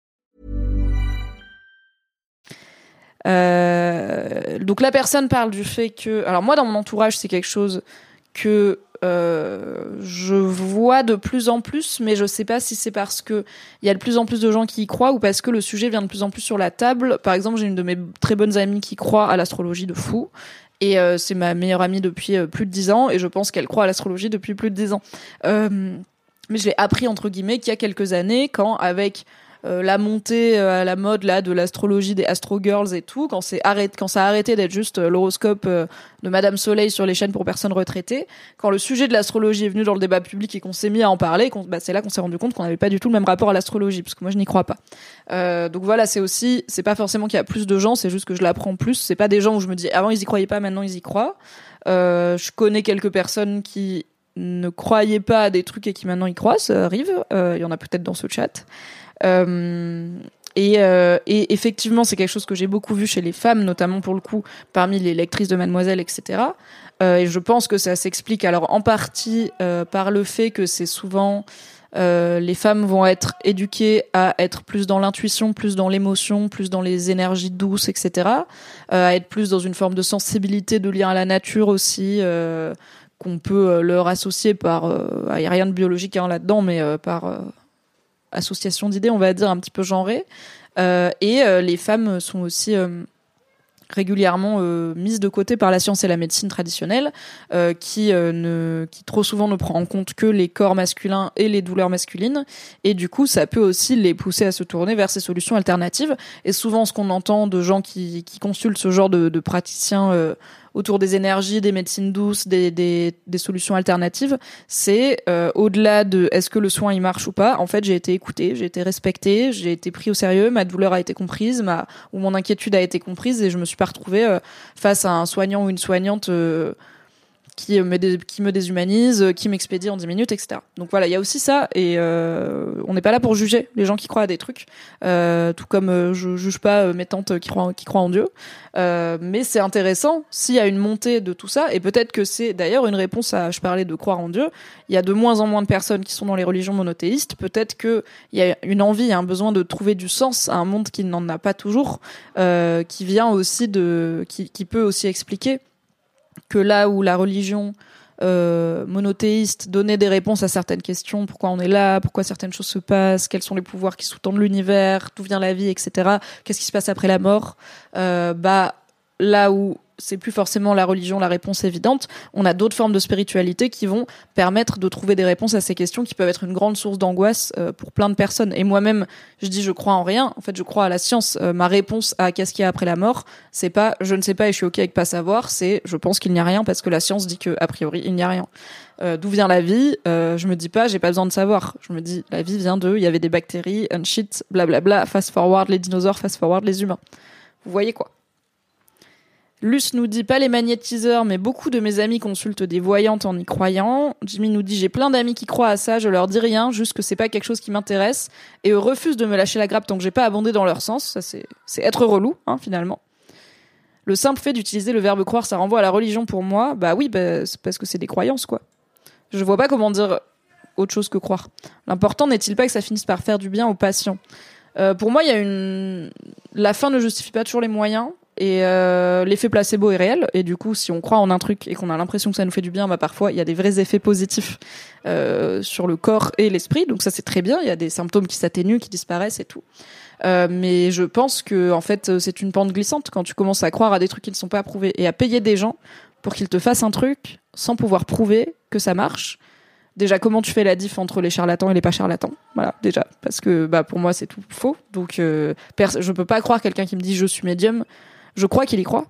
Speaker 1: Euh, donc la personne parle du fait que, alors moi dans mon entourage c'est quelque chose que euh, je vois de plus en plus, mais je sais pas si c'est parce que il y a de plus en plus de gens qui y croient ou parce que le sujet vient de plus en plus sur la table. Par exemple, j'ai une de mes très bonnes amies qui croit à l'astrologie de fou. Et euh, c'est ma meilleure amie depuis plus de dix ans, et je pense qu'elle croit à l'astrologie depuis plus de dix ans. Mais je l'ai appris entre guillemets qu'il y a quelques années, quand avec euh, la montée euh, à la mode là de l'astrologie des Astro Girls et tout, quand c'est arrêté, quand ça a arrêté d'être juste euh, l'horoscope de Madame Soleil sur les chaînes pour personnes retraitées, quand le sujet de l'astrologie est venu dans le débat public et qu'on s'est mis à en parler, bah, c'est là qu'on s'est rendu compte qu'on n'avait pas du tout le même rapport à l'astrologie, parce que moi je n'y crois pas. Euh, donc voilà, c'est aussi, c'est pas forcément qu'il y a plus de gens, c'est juste que je l'apprends plus. C'est pas des gens où je me dis avant ils y croyaient pas, maintenant ils y croient. Euh, je connais quelques personnes qui ne croyaient pas à des trucs et qui maintenant y croient, ça arrive. Il y en a peut-être dans ce chat. Euh, et, euh, et, effectivement, c'est quelque chose que j'ai beaucoup vu chez les femmes, notamment pour le coup parmi les lectrices de Mademoiselle, etc. Euh, et je pense que ça s'explique alors en partie par le fait que c'est souvent les femmes vont être éduquées à être plus dans l'intuition, plus dans l'émotion, plus dans les énergies douces, etc. à être plus dans une forme de sensibilité, de lien à la nature aussi qu'on peut leur associer par. Il n'y a rien de biologique hein, là-dedans, mais par association d'idées, on va dire, un petit peu genrée. Euh, et euh, les femmes sont aussi euh, régulièrement mises de côté par la science et la médecine traditionnelle, qui ne, qui trop souvent ne prend en compte que les corps masculins et les douleurs masculines, et du coup ça peut aussi les pousser à se tourner vers ces solutions alternatives. Et souvent ce qu'on entend de gens qui, consultent ce genre de praticiens autour des énergies, des médecines douces, des, des, solutions alternatives, c'est euh, au-delà de est-ce que le soin il marche ou pas. En fait, j'ai été écoutée, j'ai été respectée, j'ai été pris au sérieux, ma douleur a été comprise, ma ou mon inquiétude a été comprise et je me suis pas retrouvée euh, face à un soignant ou une soignante euh, qui me, qui me déshumanise, qui m'expédie en 10 minutes, etc. Donc voilà, il y a aussi ça, et euh, on n'est pas là pour juger les gens qui croient à des trucs, euh, tout comme euh, je juge pas euh, mes tantes qui croient, qui croient en Dieu. Mais c'est intéressant s'il y a une montée de tout ça, et peut-être que c'est d'ailleurs une réponse à, je parlais de croire en Dieu, il y a de moins en moins de personnes qui sont dans les religions monothéistes, peut-être qu'il y a une envie, un besoin de trouver du sens à un monde qui n'en a pas toujours, qui vient aussi de, qui, qui peut aussi expliquer que là où la religion euh, monothéiste donnait des réponses à certaines questions, pourquoi on est là, pourquoi certaines choses se passent, quels sont les pouvoirs qui sous-tendent l'univers, d'où vient la vie, etc. Qu'est-ce qui se passe après la mort euh, Bah là où c'est plus forcément la religion la réponse évidente. On a d'autres formes de spiritualité qui vont permettre de trouver des réponses à ces questions qui peuvent être une grande source d'angoisse euh, pour plein de personnes. Et moi-même, je dis je crois en rien. En fait, je crois à la science. Euh, ma réponse à qu'est-ce qu'il y a après la mort, c'est pas je ne sais pas et je suis ok avec pas savoir. C'est je pense qu'il n'y a rien parce que la science dit que a priori il n'y a rien. Euh, d'où vient la vie? Je me dis pas j'ai pas besoin de savoir. Je me dis la vie vient de il y avait des bactéries, un shit, blablabla. Fast forward les dinosaures, fast forward les humains. Vous voyez quoi Luce nous dit pas les magnétiseurs, mais beaucoup de mes amis consultent des voyantes en y croyant. Jimmy nous dit j'ai plein d'amis qui croient à ça, je leur dis rien, juste que c'est pas quelque chose qui m'intéresse, et eux refusent de me lâcher la grappe tant que j'ai pas abondé dans leur sens. Ça c'est être relou, hein, finalement. Le simple fait d'utiliser le verbe croire, ça renvoie à la religion pour moi. Bah oui, bah, c'est parce que c'est des croyances, quoi. Je vois pas comment dire autre chose que croire. L'important n'est-il pas que ça finisse par faire du bien aux patients? Euh, Pour moi, il y a une. La fin ne justifie pas toujours les moyens. Et euh, l'effet placebo est réel. Et du coup, si on croit en un truc et qu'on a l'impression que ça nous fait du bien, bah parfois il y a des vrais effets positifs euh, sur le corps et l'esprit. Donc ça c'est très bien. Il y a des symptômes qui s'atténuent, qui disparaissent et tout. Euh, mais je pense que en fait c'est une pente glissante quand tu commences à croire à des trucs qui ne sont pas approuvés et à payer des gens pour qu'ils te fassent un truc sans pouvoir prouver que ça marche. Déjà, comment tu fais la diff entre les charlatans et les pas charlatans? Voilà, déjà, parce que bah pour moi c'est tout faux. Donc euh, je peux pas croire quelqu'un qui me dit je suis médium. Je crois qu'il y croit.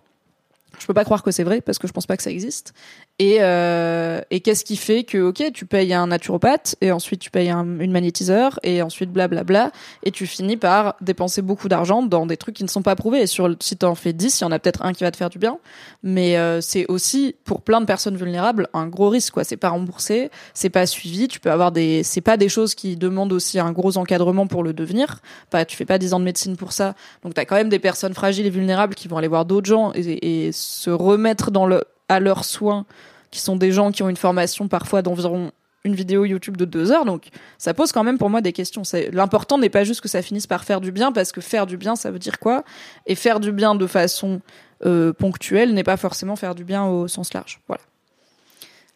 Speaker 1: Je peux pas croire que c'est vrai parce que je pense pas que ça existe. Et, euh, et qu'est-ce qui fait que, ok, tu payes un naturopathe et ensuite tu payes un, une magnétiseur et ensuite blablabla et tu finis par dépenser beaucoup d'argent dans des trucs qui ne sont pas prouvés. Et sur, si t'en fais 10, il y en a peut-être un qui va te faire du bien. Mais euh, c'est aussi, pour plein de personnes vulnérables, un gros risque, quoi. C'est pas remboursé, c'est pas suivi, tu peux avoir des, c'est pas des choses qui demandent aussi un gros encadrement pour le devenir. Pas, tu fais pas 10 ans de médecine pour ça. Donc t'as quand même des personnes fragiles et vulnérables qui vont aller voir d'autres gens et, se remettre le, à leurs soins qui sont des gens qui ont une formation parfois d'environ une vidéo YouTube de deux heures, donc ça pose quand même pour moi des questions. L'important n'est pas juste que ça finisse par faire du bien, parce que faire du bien, ça veut dire quoi? Et faire du bien de façon euh, ponctuelle n'est pas forcément faire du bien au sens large. Voilà.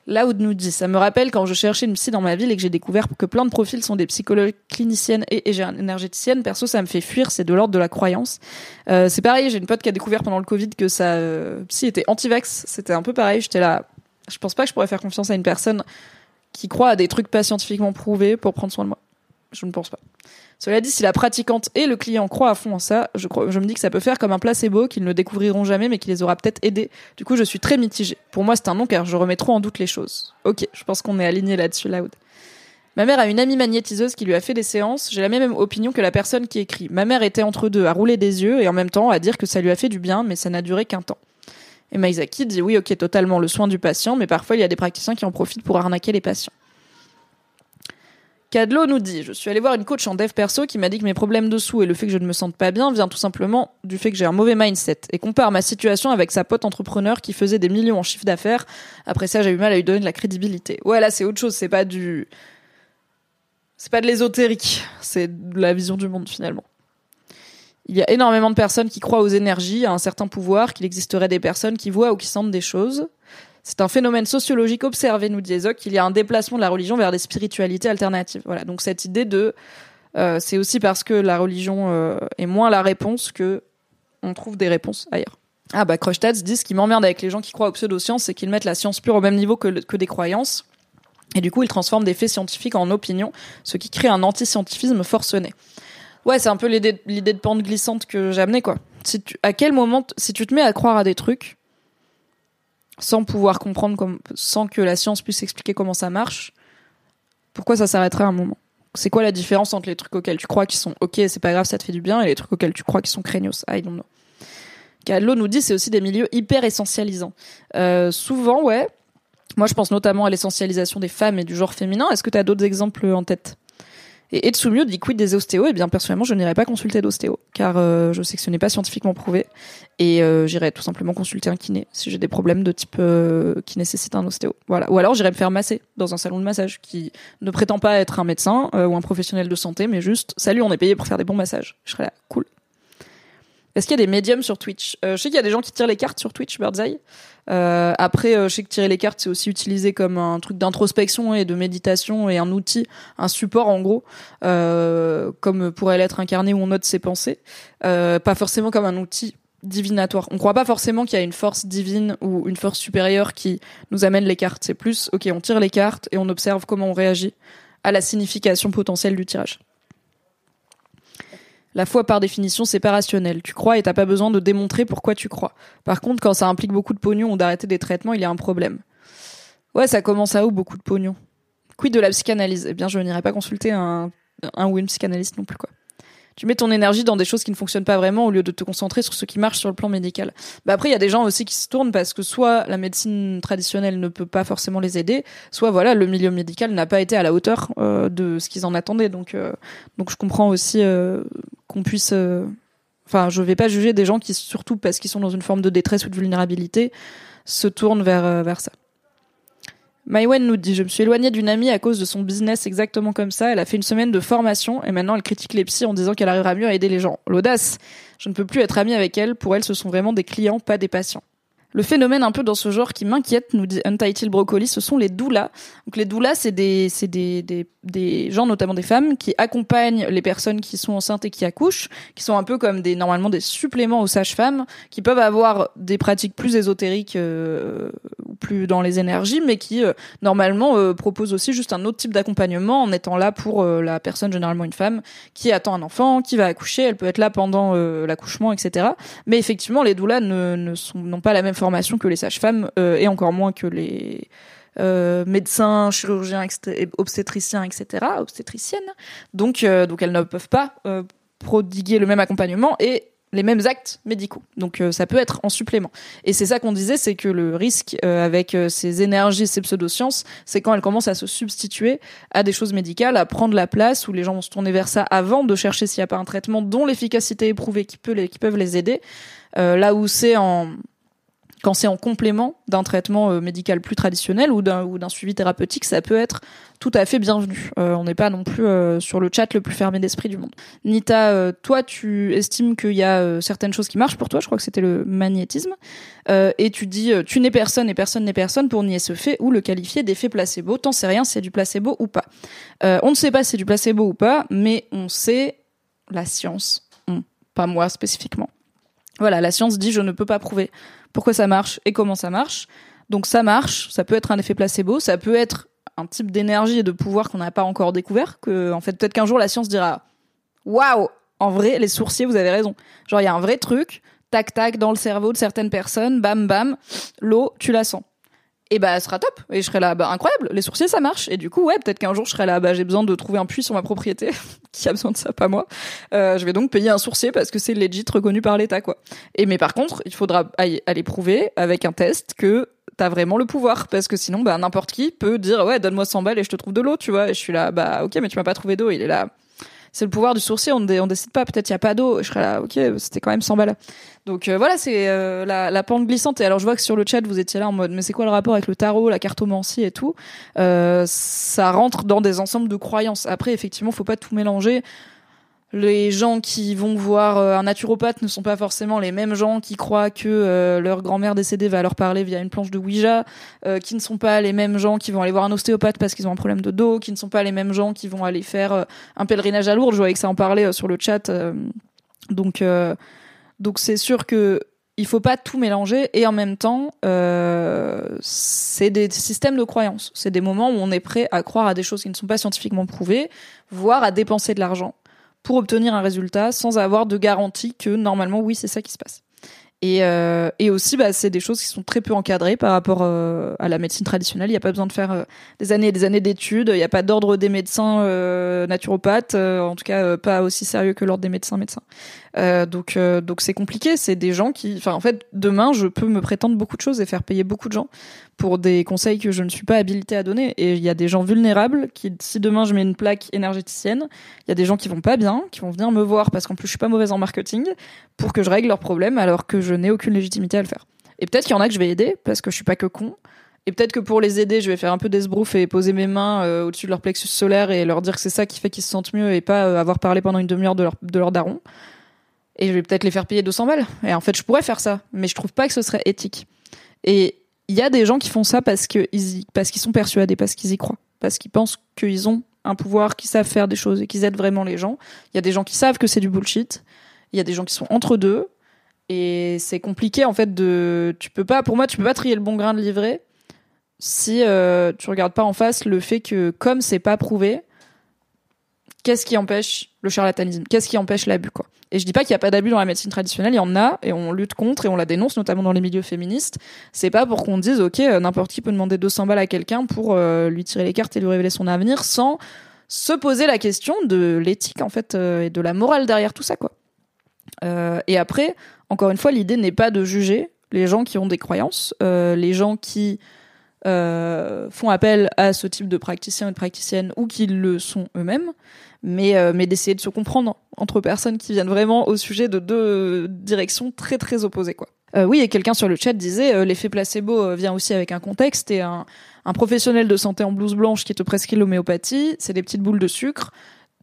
Speaker 1: Là où nous dit, ça me rappelle quand je cherchais une psy dans ma ville et que j'ai découvert que plein de profils sont des psychologues cliniciennes et, énergéticiennes. Perso, ça me fait fuir, c'est de l'ordre de la croyance. Euh, c'est pareil, j'ai une pote qui a découvert pendant le Covid que sa euh, psy était anti-vax. C'était un peu pareil, j'étais là, je pense pas que je pourrais faire confiance à une personne qui croit à des trucs pas scientifiquement prouvés pour prendre soin de moi. Je ne pense pas. Cela dit, si la pratiquante et le client croient à fond en ça, je, je me dis que ça peut faire comme un placebo qu'ils ne découvriront jamais mais qui les aura peut-être aidés. Du coup, je suis très mitigée. Pour moi, c'est un non car je remets trop en doute les choses. Ok, je pense qu'on est aligné là-dessus, Loud. Ma mère a une amie magnétiseuse qui lui a fait des séances. J'ai la même opinion que la personne qui écrit. Ma mère était entre deux, à rouler des yeux et en même temps à dire que ça lui a fait du bien, mais ça n'a duré qu'un temps. Et Maizaki dit oui, ok, totalement le soin du patient, mais parfois il y a des praticiens qui en profitent pour arnaquer les patients. Cadlo nous dit, je suis allé voir une coach en dev perso qui m'a dit que mes problèmes de sous et le fait que je ne me sente pas bien vient tout simplement du fait que j'ai un mauvais mindset et compare ma situation avec sa pote entrepreneur qui faisait des millions en chiffre d'affaires. Après ça, j'ai eu mal à lui donner de la crédibilité. Ouais, là, c'est autre chose, c'est pas du, c'est pas de l'ésotérique, c'est de la vision du monde finalement. Il y a énormément de personnes qui croient aux énergies, à un certain pouvoir, qu'il existerait des personnes qui voient ou qui sentent des choses. C'est un phénomène sociologique observé, nous dit Ezok, qu'il y a un déplacement de la religion vers des spiritualités alternatives. Voilà, donc cette idée de... Euh, c'est aussi parce que la religion euh, est moins la réponse que on trouve des réponses ailleurs. Ah bah Krustats dit ce qui m'emmerde avec les gens qui croient aux pseudosciences, c'est qu'ils mettent la science pure au même niveau que, que des croyances. Et du coup, ils transforment des faits scientifiques en opinions, ce qui crée un antiscientifisme forcené. Ouais, c'est un peu l'idée de pente glissante que j'ai amenée, quoi. Si à quel moment, si tu te mets à croire à des trucs, sans pouvoir comprendre comme, sans que la science puisse expliquer comment ça marche, pourquoi ça s'arrêterait à un moment? C'est quoi la différence entre les trucs auxquels tu crois qui sont ok, c'est pas grave, ça te fait du bien, et les trucs auxquels tu crois qui sont craignos? I don't know. Nous dit c'est aussi des milieux hyper essentialisants. Euh, souvent, ouais. Moi, je pense notamment à l'essentialisation des femmes et du genre féminin. Est-ce que tu as d'autres exemples en tête? Et Etsumio dit quid des ostéos? Eh bien, personnellement, je n'irai pas consulter d'ostéo, car euh, je sais que ce n'est pas scientifiquement prouvé. Et euh, j'irai tout simplement consulter un kiné si j'ai des problèmes de type euh, qui nécessitent un ostéo. Voilà. Ou alors j'irai me faire masser dans un salon de massage qui ne prétend pas être un médecin ou un professionnel de santé, mais juste salut, on est payé pour faire des bons massages. Je serai là, cool. Est-ce qu'il y a des médiums sur Twitch Je sais qu'il y a des gens qui tirent les cartes sur Twitch, Birdseye. Euh, après, euh, je sais que tirer les cartes, c'est aussi utilisé comme un truc d'introspection et de méditation et un outil, un support en gros, euh, comme pourrait l'être incarné où on note ses pensées, euh, pas forcément comme un outil divinatoire. On croit pas forcément qu'il y a une force divine ou une force supérieure qui nous amène les cartes. C'est plus, ok, on tire les cartes et on observe comment on réagit à la signification potentielle du tirage. La foi, par définition, c'est pas rationnel. Tu crois et t'as pas besoin de démontrer pourquoi tu crois. Par contre, quand ça implique beaucoup de pognon ou d'arrêter des traitements, il y a un problème. Ouais, ça commence à où beaucoup de pognon? Quid de la psychanalyse? Eh bien, je n'irai pas consulter un, un ou une psychanalyste non plus, quoi tu mets ton énergie dans des choses qui ne fonctionnent pas vraiment au lieu de te concentrer sur ce qui marche sur le plan médical. Bah après, il y a des gens aussi qui se tournent parce que soit la médecine traditionnelle ne peut pas forcément les aider, soit voilà, le milieu médical n'a pas été à la hauteur euh, de ce qu'ils en attendaient. Donc, euh, donc je comprends aussi euh, qu'on puisse enfin, je vais pas juger des gens qui, surtout parce qu'ils sont dans une forme de détresse ou de vulnérabilité, se tournent vers, vers ça. Maïwen nous dit Je me suis éloignée d'une amie à cause de son business exactement comme ça. Elle a fait une semaine de formation et maintenant elle critique les psys en disant qu'elle arrivera mieux à aider les gens. L'audace Je ne peux plus être amie avec elle. Pour elle, ce sont vraiment des clients, pas des patients. Le phénomène un peu dans ce genre qui m'inquiète, nous dit Untitled Broccoli, ce sont les doulas. Donc les doulas, c'est des, c'est des, des, des gens, notamment des femmes, qui accompagnent les personnes qui sont enceintes et qui accouchent, qui sont un peu comme des normalement des suppléments aux sages-femmes, qui peuvent avoir des pratiques plus ésotériques euh, plus dans les énergies, mais qui euh, normalement euh, proposent aussi juste un autre type d'accompagnement en étant là pour la personne, généralement une femme, qui attend un enfant, qui va accoucher, elle peut être là pendant l'accouchement, etc. Mais effectivement, les doulas ne, ne sont n'ont pas la même que les sages-femmes euh, et encore moins que les euh, médecins, chirurgiens, obstétriciens, etc., obstétriciennes. Donc, euh, donc elles ne peuvent pas prodiguer le même accompagnement et les mêmes actes médicaux. Donc ça peut être en supplément. Et c'est ça qu'on disait, c'est que le risque avec ces énergies, ces pseudosciences, c'est quand elles commencent à se substituer à des choses médicales, à prendre la place où les gens vont se tourner vers ça avant de chercher s'il n'y a pas un traitement dont l'efficacité est prouvée qui peut les, qui peuvent les aider. là où c'est en quand c'est en complément d'un traitement euh, médical plus traditionnel ou d'un suivi thérapeutique, ça peut être tout à fait bienvenu. Euh, on n'est pas non plus euh, sur le chat le plus fermé d'esprit du monde. Nita, toi, tu estimes qu'il y a certaines choses qui marchent pour toi. Je crois que c'était le magnétisme. et tu dis, tu n'es personne et personne n'est personne pour nier ce fait ou le qualifier d'effet placebo. T'en sais rien, c'est du placebo ou pas. on ne sait pas si c'est du placebo ou pas, mais on sait la science. pas moi spécifiquement. Voilà, la science dit je ne peux pas prouver pourquoi ça marche et comment ça marche. Donc ça marche, ça peut être un effet placebo, ça peut être un type d'énergie et de pouvoir qu'on n'a pas encore découvert, que en fait peut-être qu'un jour la science dira waouh, en vrai les sourciers vous avez raison. Genre il y a un vrai truc, tac tac dans le cerveau de certaines personnes, bam bam, l'eau tu la sens et bah, ce sera top. Et je serai là, bah, incroyable, les sourciers, ça marche. Et du coup, ouais, peut-être qu'un jour, je serai là, bah, j'ai besoin de trouver un puits sur ma propriété. *laughs* Qui a besoin de ça, pas moi. Euh, je vais donc payer un sourcier parce que c'est legit reconnu par l'État, quoi. Et, mais par contre, il faudra aller prouver avec un test que t'as vraiment le pouvoir. Parce que sinon, bah, n'importe qui peut dire, ouais, donne-moi 100 balles et je te trouve de l'eau, tu vois. Et je suis là, bah, ok, mais tu m'as pas trouvé d'eau. Il est là, c'est le pouvoir du sourcier, on, on décide pas, peut-être il y a pas d'eau, je serais là, ok, c'était quand même 100 balles. Donc euh, voilà, c'est euh, la, la, pente glissante. Et alors je vois que sur le chat, vous étiez là en mode, mais c'est quoi le rapport avec le tarot, la cartomancie et tout? Euh, Ça rentre dans des ensembles de croyances. Après, effectivement, faut pas tout mélanger les gens qui vont voir euh, un naturopathe ne sont pas forcément les mêmes gens qui croient que euh, leur grand-mère décédée va leur parler via une planche de Ouija, euh, qui ne sont pas les mêmes gens qui vont aller voir un ostéopathe parce qu'ils ont un problème de dos, qui ne sont pas les mêmes gens qui vont aller faire un pèlerinage à Lourdes. Je voyais que ça en parlait sur le chat. donc, donc c'est sûr que il faut pas tout mélanger et en même temps, c'est des systèmes de croyances. C'est des moments où on est prêt à croire à des choses qui ne sont pas scientifiquement prouvées, voire à dépenser de l'argent pour obtenir un résultat sans avoir de garantie que normalement oui c'est ça qui se passe. Et, euh, et aussi, bah, c'est des choses qui sont très peu encadrées par rapport euh, à la médecine traditionnelle. Il n'y a pas besoin de faire euh, des années et des années d'études. Il n'y a pas d'ordre des médecins naturopathes, en tout cas pas aussi sérieux que l'ordre des médecins médecins. Donc donc c'est compliqué. C'est des gens qui, enfin en fait, demain je peux me prétendre beaucoup de choses et faire payer beaucoup de gens pour des conseils que je ne suis pas habilitée à donner. Et il y a des gens vulnérables qui, si demain je mets une plaque énergéticienne, il y a des gens qui vont pas bien, qui vont venir me voir parce qu'en plus je suis pas mauvaise en marketing, pour que je règle leurs problèmes alors que je n'ai aucune légitimité à le faire. Et peut-être qu'il y en a que je vais aider parce que je suis pas que con. Et peut-être que pour les aider, je vais faire un peu d'esbrouf et poser mes mains euh, au-dessus de leur plexus solaire et leur dire que c'est ça qui fait qu'ils se sentent mieux et pas euh, avoir parlé pendant une demi-heure de leur, de leur daron. Et je vais peut-être les faire payer 200 balles. Et en fait, je pourrais faire ça, mais je trouve pas que ce serait éthique. Et il y a des gens qui font ça parce qu'ils parce qu'ils sont persuadés, parce qu'ils y croient, parce qu'ils pensent qu'ils ont un pouvoir, qu'ils savent faire des choses et qu'ils aident vraiment les gens. Il y a des gens qui savent que c'est du bullshit. Il y a des gens qui sont entre deux et c'est compliqué en fait de. Tu peux pas, pour moi, tu peux pas trier le bon grain de livret si euh, tu regardes pas en face le fait que comme c'est pas prouvé, qu'est-ce qui empêche le charlatanisme? Qu'est-ce qui empêche l'abus Et je dis pas qu'il y a pas d'abus dans la médecine traditionnelle, il y en a et on lutte contre et on la dénonce notamment dans les milieux féministes. C'est pas pour qu'on dise OK, euh, n'importe qui peut demander 200 balles à quelqu'un pour euh, lui tirer les cartes et lui révéler son avenir sans se poser la question de l'éthique en fait euh, et de la morale derrière tout ça quoi. et après, encore une fois, l'idée n'est pas de juger les gens qui ont des croyances, les gens qui euh, font appel à ce type de praticiens et de praticiennes ou qu'ils le sont eux-mêmes, mais, euh, mais d'essayer de se comprendre entre personnes qui viennent vraiment au sujet de deux directions très très opposées. quoi. Euh, oui, et quelqu'un sur le chat disait l'effet placebo vient aussi avec un contexte et un, un professionnel de santé en blouse blanche qui te prescrit l'homéopathie, c'est des petites boules de sucre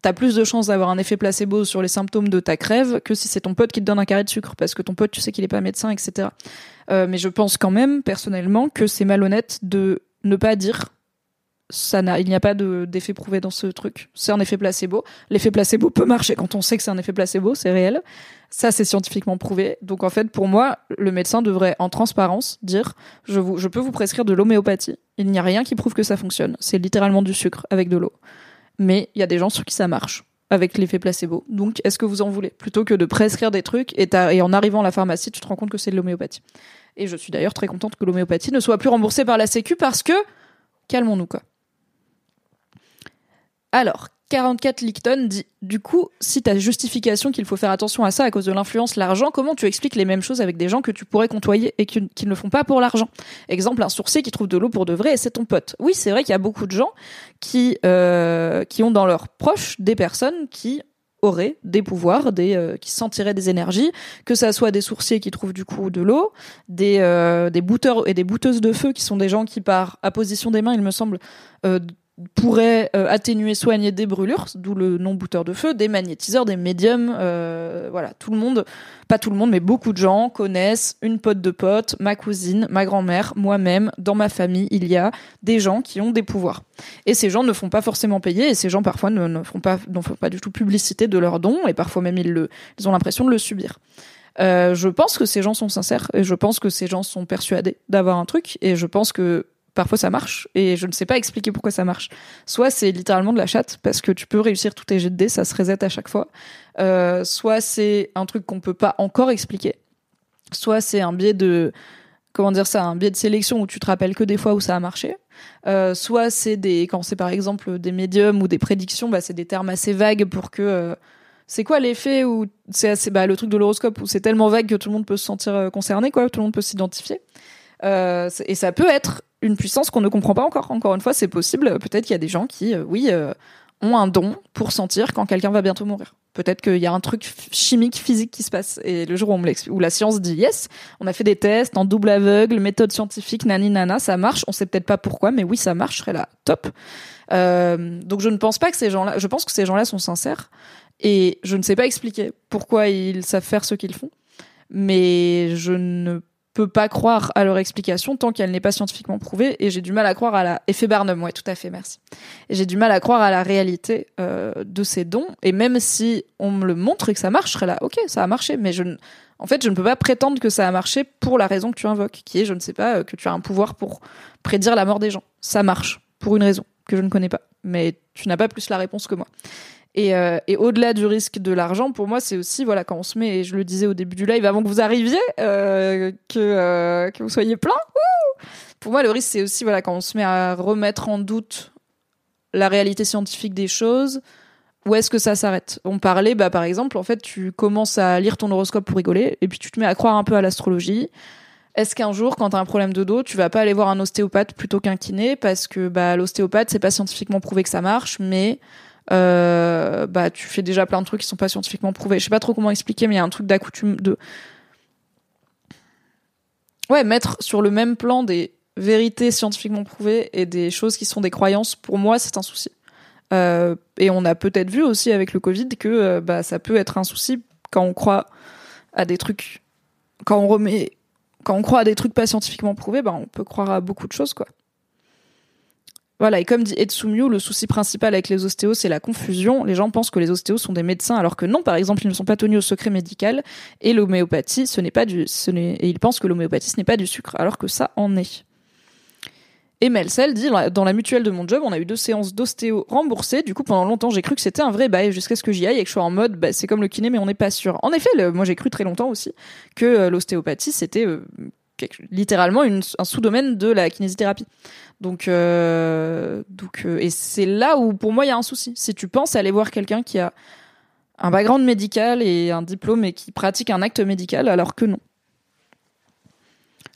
Speaker 1: t'as plus de chances d'avoir un effet placebo sur les symptômes de ta crève que si c'est ton pote qui te donne un carré de sucre parce que ton pote tu sais qu'il est pas médecin etc euh, mais je pense quand même personnellement que c'est malhonnête de ne pas dire ça n'a il n'y a pas d'effet prouvé dans ce truc. C'est un effet placebo. L'effet placebo peut marcher quand on sait que c'est un effet placebo c'est réel. Ça c'est scientifiquement prouvé. Donc en fait pour moi le médecin devrait en transparence dire je vous je peux vous prescrire de l'homéopathie. Il n'y a rien qui prouve que ça fonctionne. C'est littéralement du sucre avec de l'eau mais il y a des gens sur qui ça marche avec l'effet placebo. Donc, est-ce que vous en voulez? Plutôt que de prescrire des trucs et, en arrivant à la pharmacie, tu te rends compte que c'est de l'homéopathie. Et je suis d'ailleurs très contente que l'homéopathie ne soit plus remboursée par la Sécu parce que, calmons-nous quoi. Alors, 44 Licton dit Du coup, si ta justification qu'il faut faire attention à ça à cause de l'influence, l'argent, comment tu expliques les mêmes choses avec des gens que tu pourrais côtoyer et qui, ne le font pas pour l'argent? Exemple, un sourcier qui trouve de l'eau pour de vrai et c'est ton pote. Oui, c'est vrai qu'il y a beaucoup de gens qui, euh, qui ont dans leurs proches des personnes qui auraient des pouvoirs, des euh, qui sentiraient des énergies, que ça soit des sourciers qui trouvent du coup de l'eau, des euh, des bouteurs et des bouteuses de feu qui sont des gens qui par apposition des mains, il me semble, pourrait euh, atténuer, soigner des brûlures, d'où le nom bouteur de feu, des magnétiseurs, des médiums, euh, voilà, tout le monde, pas tout le monde, mais beaucoup de gens connaissent une pote de pote, ma cousine, ma grand-mère, moi-même, dans ma famille, il y a des gens qui ont des pouvoirs. Et ces gens ne font pas forcément payer, et ces gens parfois ne, font pas, font pas du tout publicité de leurs dons, et parfois même ils le, ils ont l'impression de le subir. Euh, je pense que ces gens sont sincères et je pense que ces gens sont persuadés d'avoir un truc et je pense que parfois ça marche et je ne sais pas expliquer pourquoi ça marche. Soit c'est littéralement de la chatte parce que tu peux réussir tous tes jets de dés, ça se reset à chaque fois. Euh, soit c'est un truc qu'on peut pas encore expliquer. Soit c'est un biais de comment dire ça, un biais de sélection où tu te rappelles que des fois où ça a marché. Euh, soit c'est des quand c'est par exemple des médiums ou des prédictions, bah c'est des termes assez vagues pour que euh, c'est quoi l'effet où c'est assez bah le truc de l'horoscope où c'est tellement vague que tout le monde peut se sentir concerné quoi, tout le monde peut s'identifier. Euh, et ça peut être une puissance qu'on ne comprend pas encore. Encore une fois, c'est possible. Peut-être qu'il y a des gens qui, euh, oui, euh, ont un don pour sentir quand quelqu'un va bientôt mourir. Peut-être qu'il y a un truc chimique, physique qui se passe. Et le jour où, on me où la science dit yes, on a fait des tests en double aveugle, méthode scientifique, nani nana, ça marche. On sait peut-être pas pourquoi, mais oui, ça marche. Je serais là, top. Euh, donc je ne pense pas que ces gens-là, je pense que ces gens-là sont sincères. Et je ne sais pas expliquer pourquoi ils savent faire ce qu'ils font. Mais je ne peux pas croire à leur explication tant qu'elle n'est pas scientifiquement prouvée et j'ai du mal à croire à la effet Barnum ouais tout à fait merci. Et j'ai du mal à croire à la réalité euh, de ces dons et même si on me le montre et que ça marche je serais là ok ça a marché mais je en fait je ne peux pas prétendre que ça a marché pour la raison que tu invoques qui est je ne sais pas euh, que tu as un pouvoir pour prédire la mort des gens. Ça marche pour une raison que je ne connais pas mais tu n'as pas plus la réponse que moi et, euh, et au-delà du risque de l'argent, pour moi, c'est aussi voilà quand on se met, et je le disais au début du live, avant que vous arriviez, euh, que euh, que vous soyez plein. pour moi, le risque, c'est aussi voilà quand on se met à remettre en doute la réalité scientifique des choses. Où est-ce que ça s'arrête? On parlait, bah par exemple, en fait, tu commences à lire ton horoscope pour rigoler, et puis tu te mets à croire un peu à l'astrologie. Est-ce qu'un jour, quand tu as un problème de dos, tu vas pas aller voir un ostéopathe plutôt qu'un kiné? Parce que bah l'ostéopathe, c'est pas scientifiquement prouvé que ça marche, mais euh, bah tu fais déjà plein de trucs qui sont pas scientifiquement prouvés. Je sais pas trop comment expliquer, mais il y a un truc d'accoutume de ouais mettre sur le même plan des vérités scientifiquement prouvées et des choses qui sont des croyances. Pour moi, c'est un souci. Euh, et on a peut-être vu aussi avec le Covid que euh, bah ça peut être un souci quand on croit à des trucs, quand on remet, quand on croit à des trucs pas scientifiquement prouvés, bah on peut croire à beaucoup de choses quoi. Voilà, et comme dit Etsumio, le souci principal avec les ostéos, c'est la confusion. Les gens pensent que les ostéos sont des médecins, alors que non, par exemple, ils ne sont pas tenus au secret médical. Et l'homéopathie, ce n'est pas du, et ils pensent que l'homéopathie, ce n'est pas du sucre, alors que ça en est. Et Melcel dit dans la mutuelle de mon job, on a eu deux séances d'ostéo remboursées. Du coup, pendant longtemps, j'ai cru que c'était un vrai bail jusqu'à ce que j'y aille et que je sois en mode, bah, c'est comme le kiné, mais on n'est pas sûr. En effet, moi, j'ai cru très longtemps aussi que euh, l'ostéopathie, c'était euh, littéralement un sous-domaine de la kinésithérapie. Donc, euh, euh, et c'est là où pour moi il y a un souci. Si tu penses aller voir quelqu'un qui a un background médical et un diplôme et qui pratique un acte médical, alors que non.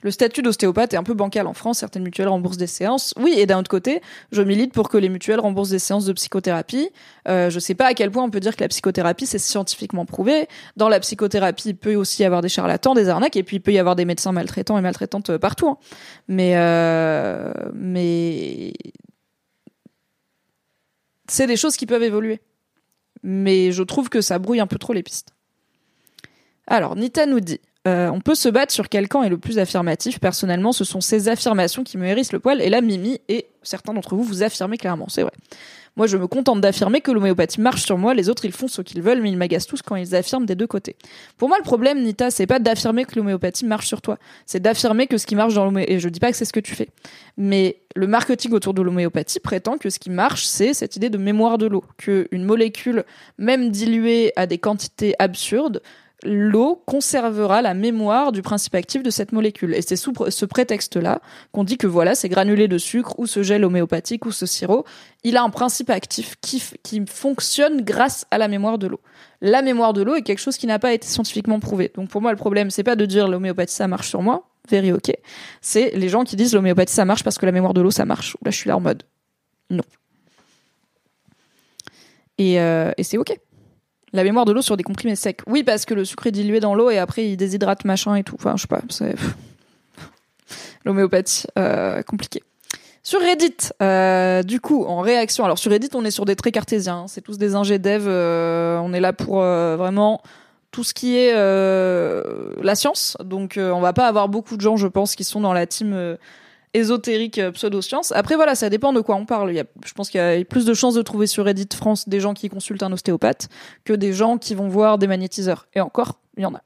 Speaker 1: Le statut d'ostéopathe est un peu bancal en France. Certaines mutuelles remboursent des séances. Oui, et d'un autre côté, je milite pour que les mutuelles remboursent des séances de psychothérapie. Euh, je sais pas à quel point on peut dire que la psychothérapie c'est scientifiquement prouvé. Dans la psychothérapie, il peut aussi y avoir des charlatans, des arnaques, et puis il peut y avoir des médecins maltraitants et maltraitantes euh, partout. Hein. Mais euh, mais c'est des choses qui peuvent évoluer. Mais je trouve que ça brouille un peu trop les pistes. Alors, Nita nous dit euh, on peut se battre sur quel camp est le plus affirmatif. Personnellement, ce sont ces affirmations qui me hérissent le poil. Et là, Mimi et certains d'entre vous vous affirmez clairement, c'est vrai. Moi, je me contente d'affirmer que l'homéopathie marche sur moi. Les autres, ils font ce qu'ils veulent, mais ils m'agacent tous quand ils affirment des deux côtés. Pour moi, le problème, Nita, c'est pas d'affirmer que l'homéopathie marche sur toi. C'est d'affirmer que ce qui marche dans l'homéopathie, et je dis pas que c'est ce que tu fais. Mais le marketing autour de l'homéopathie prétend que ce qui marche, c'est cette idée de mémoire de l'eau. Que une molécule, même diluée à des quantités absurdes, l'eau conservera la mémoire du principe actif de cette molécule. Et c'est sous ce prétexte-là qu'on dit que voilà, ces granulés de sucre ou ce gel homéopathique ou ce sirop, il a un principe actif qui, fonctionne grâce à la mémoire de l'eau. La mémoire de l'eau est quelque chose qui n'a pas été scientifiquement prouvé. Donc pour moi, le problème, c'est pas de dire l'homéopathie ça marche sur moi, very ok. C'est les gens qui disent l'homéopathie ça marche parce que la mémoire de l'eau ça marche. Là, je suis là en mode non. Et, euh, et c'est ok. La mémoire de l'eau sur des comprimés secs. Oui, parce que le sucre est dilué dans l'eau et après il déshydrate machin et tout. Enfin, je sais pas. C'est l'homéopathie euh, compliqué. Sur Reddit, euh, du coup, en réaction, alors sur Reddit, on est sur des traits cartésiens. Hein. C'est tous des ingé dev. Euh, on est là pour euh, vraiment tout ce qui est la science. Donc, on va pas avoir beaucoup de gens, je pense, qui sont dans la team ésotérique euh, pseudo-science. Après, voilà, ça dépend de quoi on parle. Il y a, je pense qu'il y a plus de chances de trouver sur Reddit France des gens qui consultent un ostéopathe que des gens qui vont voir des magnétiseurs. Et encore, il y en a.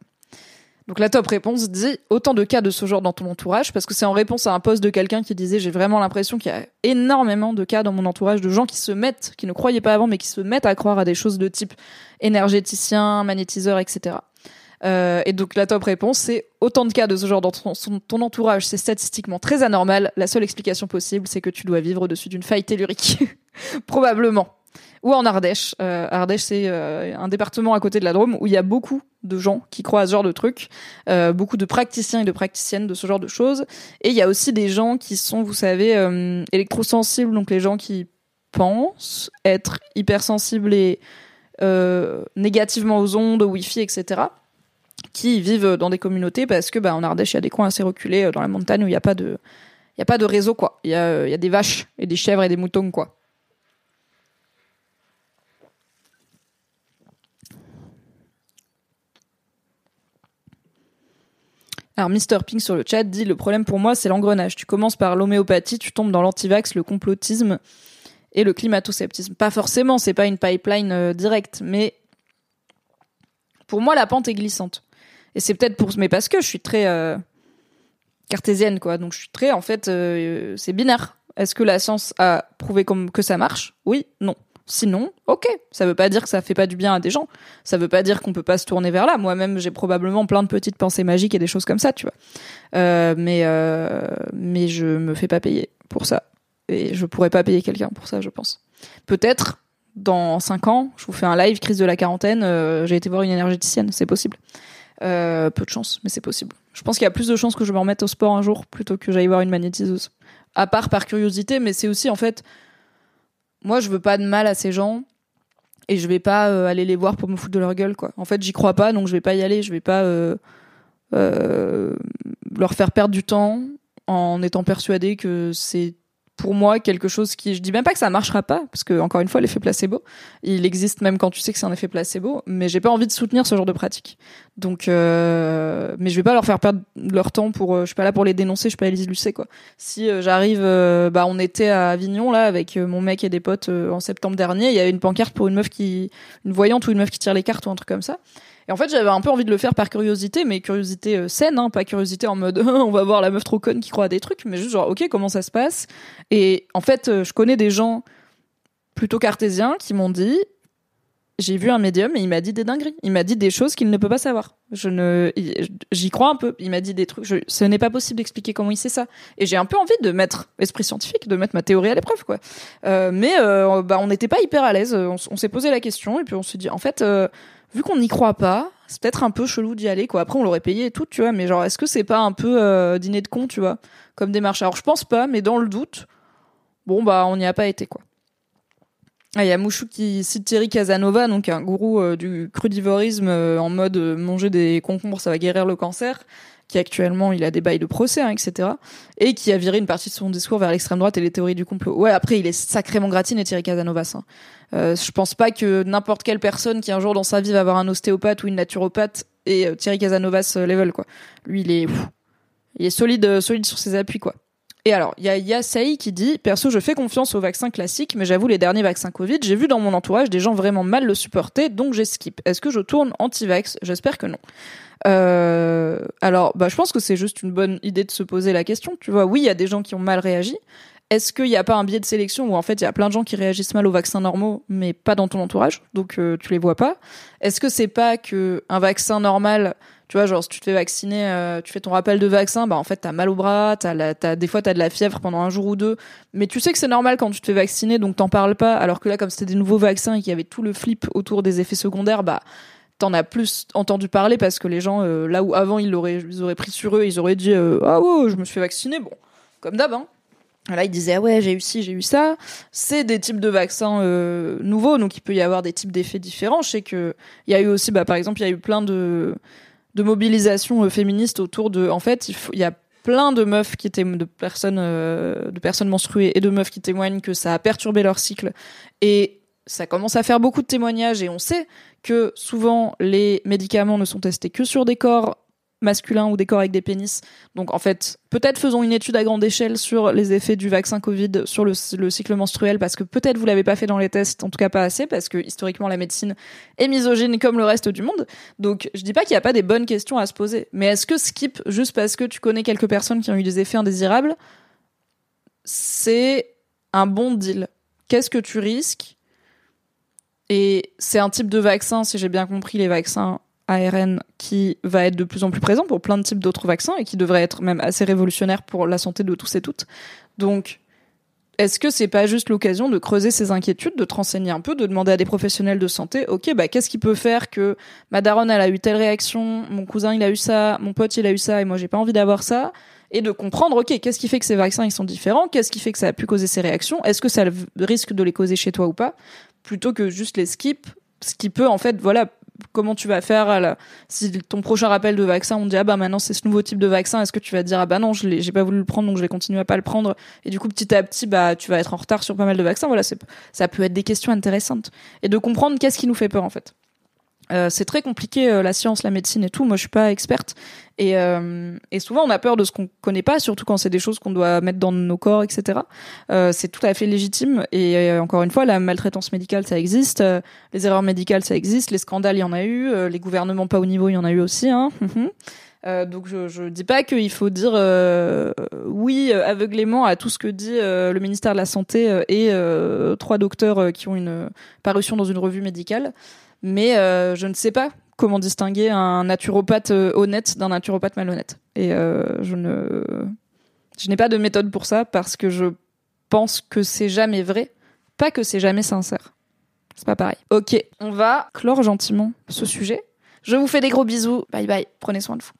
Speaker 1: Donc la top réponse dit autant de cas de ce genre dans ton entourage parce que c'est en réponse à un post de quelqu'un qui disait j'ai vraiment l'impression qu'il y a énormément de cas dans mon entourage de gens qui se mettent, qui ne croyaient pas avant mais qui se mettent à croire à des choses de type énergéticien, magnétiseur, etc. Euh, et donc la top réponse, c'est autant de cas de ce genre dans ton, entourage, c'est statistiquement très anormal. La seule explication possible, c'est que tu dois vivre au-dessus d'une faille tellurique. *laughs* Probablement. Ou en Ardèche. Euh, Ardèche, c'est euh, un département à côté de la Drôme où il y a beaucoup de gens qui croient à ce genre de trucs, euh, beaucoup de praticiens et de praticiennes de ce genre de choses. Et il y a aussi des gens qui sont, vous savez, euh, électrosensibles, donc les gens qui pensent être hypersensibles et négativement aux ondes, au wifi, etc qui vivent dans des communautés parce que bah, en Ardèche il y a des coins assez reculés euh, dans la montagne où il n'y a pas de il y a pas de réseau quoi il y a, y a des vaches et des chèvres et des moutons quoi Alors, Mr. Pink sur le chat dit le problème pour moi, c'est l'engrenage. Tu commences par l'homéopathie, tu tombes dans l'antivax, le complotisme et le climato-sceptisme. Pas forcément, c'est pas une pipeline euh, directe, mais pour moi, la pente est glissante. Et c'est peut-être pour, mais parce que je suis très euh, cartésienne, quoi. Donc je suis très, en fait, euh, c'est binaire. Est-ce que la science a prouvé que ça marche? Oui, non. Sinon, ok. Ça veut pas dire que ça fait pas du bien à des gens. Ça veut pas dire qu'on peut pas se tourner vers là. Moi-même, j'ai probablement plein de petites pensées magiques et des choses comme ça, tu vois. Euh, mais mais je me fais pas payer pour ça. Et je pourrais pas payer quelqu'un pour ça, je pense. Peut-être dans 5 ans, je vous fais un live crise de la quarantaine. J'ai été voir une énergéticienne, c'est possible. Euh, peu de chance, mais c'est possible. Je pense qu'il y a plus de chances que je me remette au sport un jour plutôt que j'aille voir une magnétiseuse. À part par curiosité, mais c'est aussi en fait, moi je veux pas de mal à ces gens et je vais pas euh, aller les voir pour me foutre de leur gueule quoi. En fait, j'y crois pas, donc je vais pas y aller. Je vais pas euh, leur faire perdre du temps en étant persuadé que c'est pour moi quelque chose qui je dis même pas que ça marchera pas parce que encore une fois l'effet placebo il existe même quand tu sais que c'est un effet placebo mais j'ai pas envie de soutenir ce genre de pratique. Donc euh, mais je vais pas leur faire perdre leur temps pour euh, je suis pas là pour les dénoncer je suis pas les illustrer quoi. Si euh, j'arrive euh, bah on était à Avignon là avec mon mec et des potes en septembre dernier il y avait une pancarte pour une meuf qui une voyante ou une meuf qui tire les cartes ou un truc comme ça et en fait, j'avais un peu envie de le faire par curiosité, mais curiosité euh, saine, hein, pas curiosité en mode *laughs* on va voir la meuf trop conne qui croit à des trucs, mais juste genre ok, comment ça se passe? Et en fait, euh, je connais des gens plutôt cartésiens qui m'ont dit j'ai vu un médium et il m'a dit des dingueries. Il m'a dit des choses qu'il ne peut pas savoir. Je ne, j'y crois un peu. Il m'a dit des trucs. ce n'est pas possible d'expliquer comment il sait ça. Et j'ai un peu envie de mettre esprit scientifique, de mettre ma théorie à l'épreuve, quoi. Euh, mais bah, on n'était pas hyper à l'aise. On, s'est posé la question et puis on s'est dit, en fait, vu qu'on n'y croit pas, c'est peut-être un peu chelou d'y aller, quoi. Après, on l'aurait payé et tout, tu vois, mais genre, est-ce que c'est pas un peu euh, dîner de con, tu vois, comme démarche? Alors, je pense pas, mais dans le doute, bon, bah, on n'y a pas été, quoi. Ah, il y a Mouchou qui cite Thierry Casanova, donc un gourou euh, du crudivorisme euh, en mode manger des concombres, ça va guérir le cancer, qui actuellement il a des bails de procès, hein, etc. Et qui a viré une partie de son discours vers l'extrême droite et les théories du complot. Ouais, après il est sacrément gratiné Thierry Casanova. Hein. Euh, je pense pas que n'importe quelle personne qui un jour dans sa vie va avoir un ostéopathe ou une naturopathe et euh, Thierry Casanovas euh, level quoi. Lui il est il est solide euh, solide sur ses appuis quoi. Et alors, il y a Yasei qui dit Perso, je fais confiance aux vaccins classiques, mais j'avoue, les derniers vaccins Covid, j'ai vu dans mon entourage des gens vraiment mal le supporter, donc skip. Est-ce que je tourne anti-vax? J'espère que non. Euh, alors, bah, je pense que c'est juste une bonne idée de se poser la question. Tu vois, oui, il y a des gens qui ont mal réagi. Est-ce qu'il n'y a pas un biais de sélection où en fait il y a plein de gens qui réagissent mal aux vaccins normaux, mais pas dans ton entourage, donc euh, tu les vois pas Est-ce que c'est pas que un vaccin normal, tu vois, genre si tu te fais vacciner, euh, tu fais ton rappel de vaccin, bah en fait t'as mal au bras, t'as, la, des fois t'as de la fièvre pendant un jour ou deux, mais tu sais que c'est normal quand tu te fais vacciner, donc t'en parles pas. Alors que là, comme c'était des nouveaux vaccins et qu'il y avait tout le flip autour des effets secondaires, bah t'en as plus entendu parler parce que les gens euh, là où avant ils l'auraient ils auraient pris sur eux, ils auraient dit ah ouais je me suis fait vacciner, bon comme d'hab hein. Là, il disait ah ouais, j'ai eu ci, j'ai eu ça. C'est des types de vaccins euh, nouveaux, donc il peut y avoir des types d'effets différents. Je sais que il y a eu aussi, bah, par exemple, il y a eu plein de de mobilisations euh, féministes autour de. En fait, il y a plein de meufs qui étaient de personnes euh, de personnes menstruées et de meufs qui témoignent que ça a perturbé leur cycle et ça commence à faire beaucoup de témoignages et on sait que souvent les médicaments ne sont testés que sur des corps masculins ou des corps avec des pénis. Donc en fait, peut-être faisons une étude à grande échelle sur les effets du vaccin Covid sur le, cycle menstruel parce que peut-être vous l'avez pas fait dans les tests, en tout cas pas assez parce que historiquement la médecine est misogyne comme le reste du monde. Donc je dis pas qu'il n'y a pas des bonnes questions à se poser, mais est-ce que skip juste parce que tu connais quelques personnes qui ont eu des effets indésirables, c'est un bon deal? Qu'est-ce que tu risques? Et c'est un type de vaccin, si j'ai bien compris, les vaccins ARN qui va être de plus en plus présent pour plein de types d'autres vaccins et qui devrait être même assez révolutionnaire pour la santé de tous et toutes. Donc, est-ce que c'est pas juste l'occasion de creuser ces inquiétudes, de te renseigner un peu, de demander à des professionnels de santé, ok, bah qu'est-ce qui peut faire que ma daronne elle a eu telle réaction, mon cousin il a eu ça, mon pote il a eu ça et moi j'ai pas envie d'avoir ça, et de comprendre, ok, qu'est-ce qui fait que ces vaccins ils sont différents, qu'est-ce qui fait que ça a pu causer ces réactions, est-ce que ça risque de les causer chez toi ou pas, plutôt que juste les skip, ce qui peut en fait, voilà, comment tu vas faire à si ton prochain rappel de vaccin on dit ah bah maintenant c'est ce nouveau type de vaccin est-ce que tu vas dire ah bah non je l'ai j'ai pas voulu le prendre donc je vais continuer à pas le prendre? Et du coup petit à petit bah tu vas être en retard sur pas mal de vaccins. Voilà ça peut être des questions intéressantes. Et de comprendre qu'est-ce qui nous fait peur en fait euh, c'est très compliqué euh, la science, la médecine et tout. Moi, je suis pas experte et, euh, et souvent on a peur de ce qu'on connaît pas, surtout quand c'est des choses qu'on doit mettre dans nos corps, etc. c'est tout à fait légitime et encore une fois, la maltraitance médicale ça existe, les erreurs médicales ça existe, les scandales il y en a eu, les gouvernements pas au niveau il y en a eu aussi. Hein. *laughs* Euh, donc je, je dis pas qu'il faut dire euh, oui aveuglément à tout ce que dit le ministère de la santé et trois docteurs qui ont une parution dans une revue médicale mais euh, je ne sais pas comment distinguer un naturopathe euh, honnête d'un naturopathe malhonnête. Et euh, je ne, je n'ai pas de méthode pour ça parce que je pense que c'est jamais vrai, pas que c'est jamais sincère. C'est pas pareil. Ok, on va clore gentiment ce sujet. Je vous fais des gros bisous. Bye bye. Prenez soin de vous.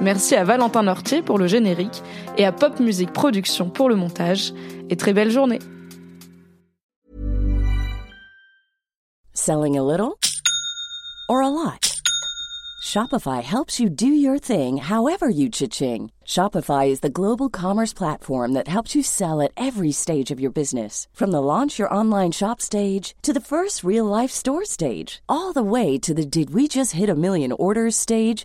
Speaker 1: Merci à Valentin Nortier pour le générique et à Pop Music Production pour le montage. Et très belle journée.
Speaker 3: Selling a little or a lot? Shopify helps you do your thing however you cha-ching. Shopify is the global commerce platform that helps you sell at every stage of your business. From the launch your online shop stage to the first real life store stage, all the way to the did we just hit a million orders stage.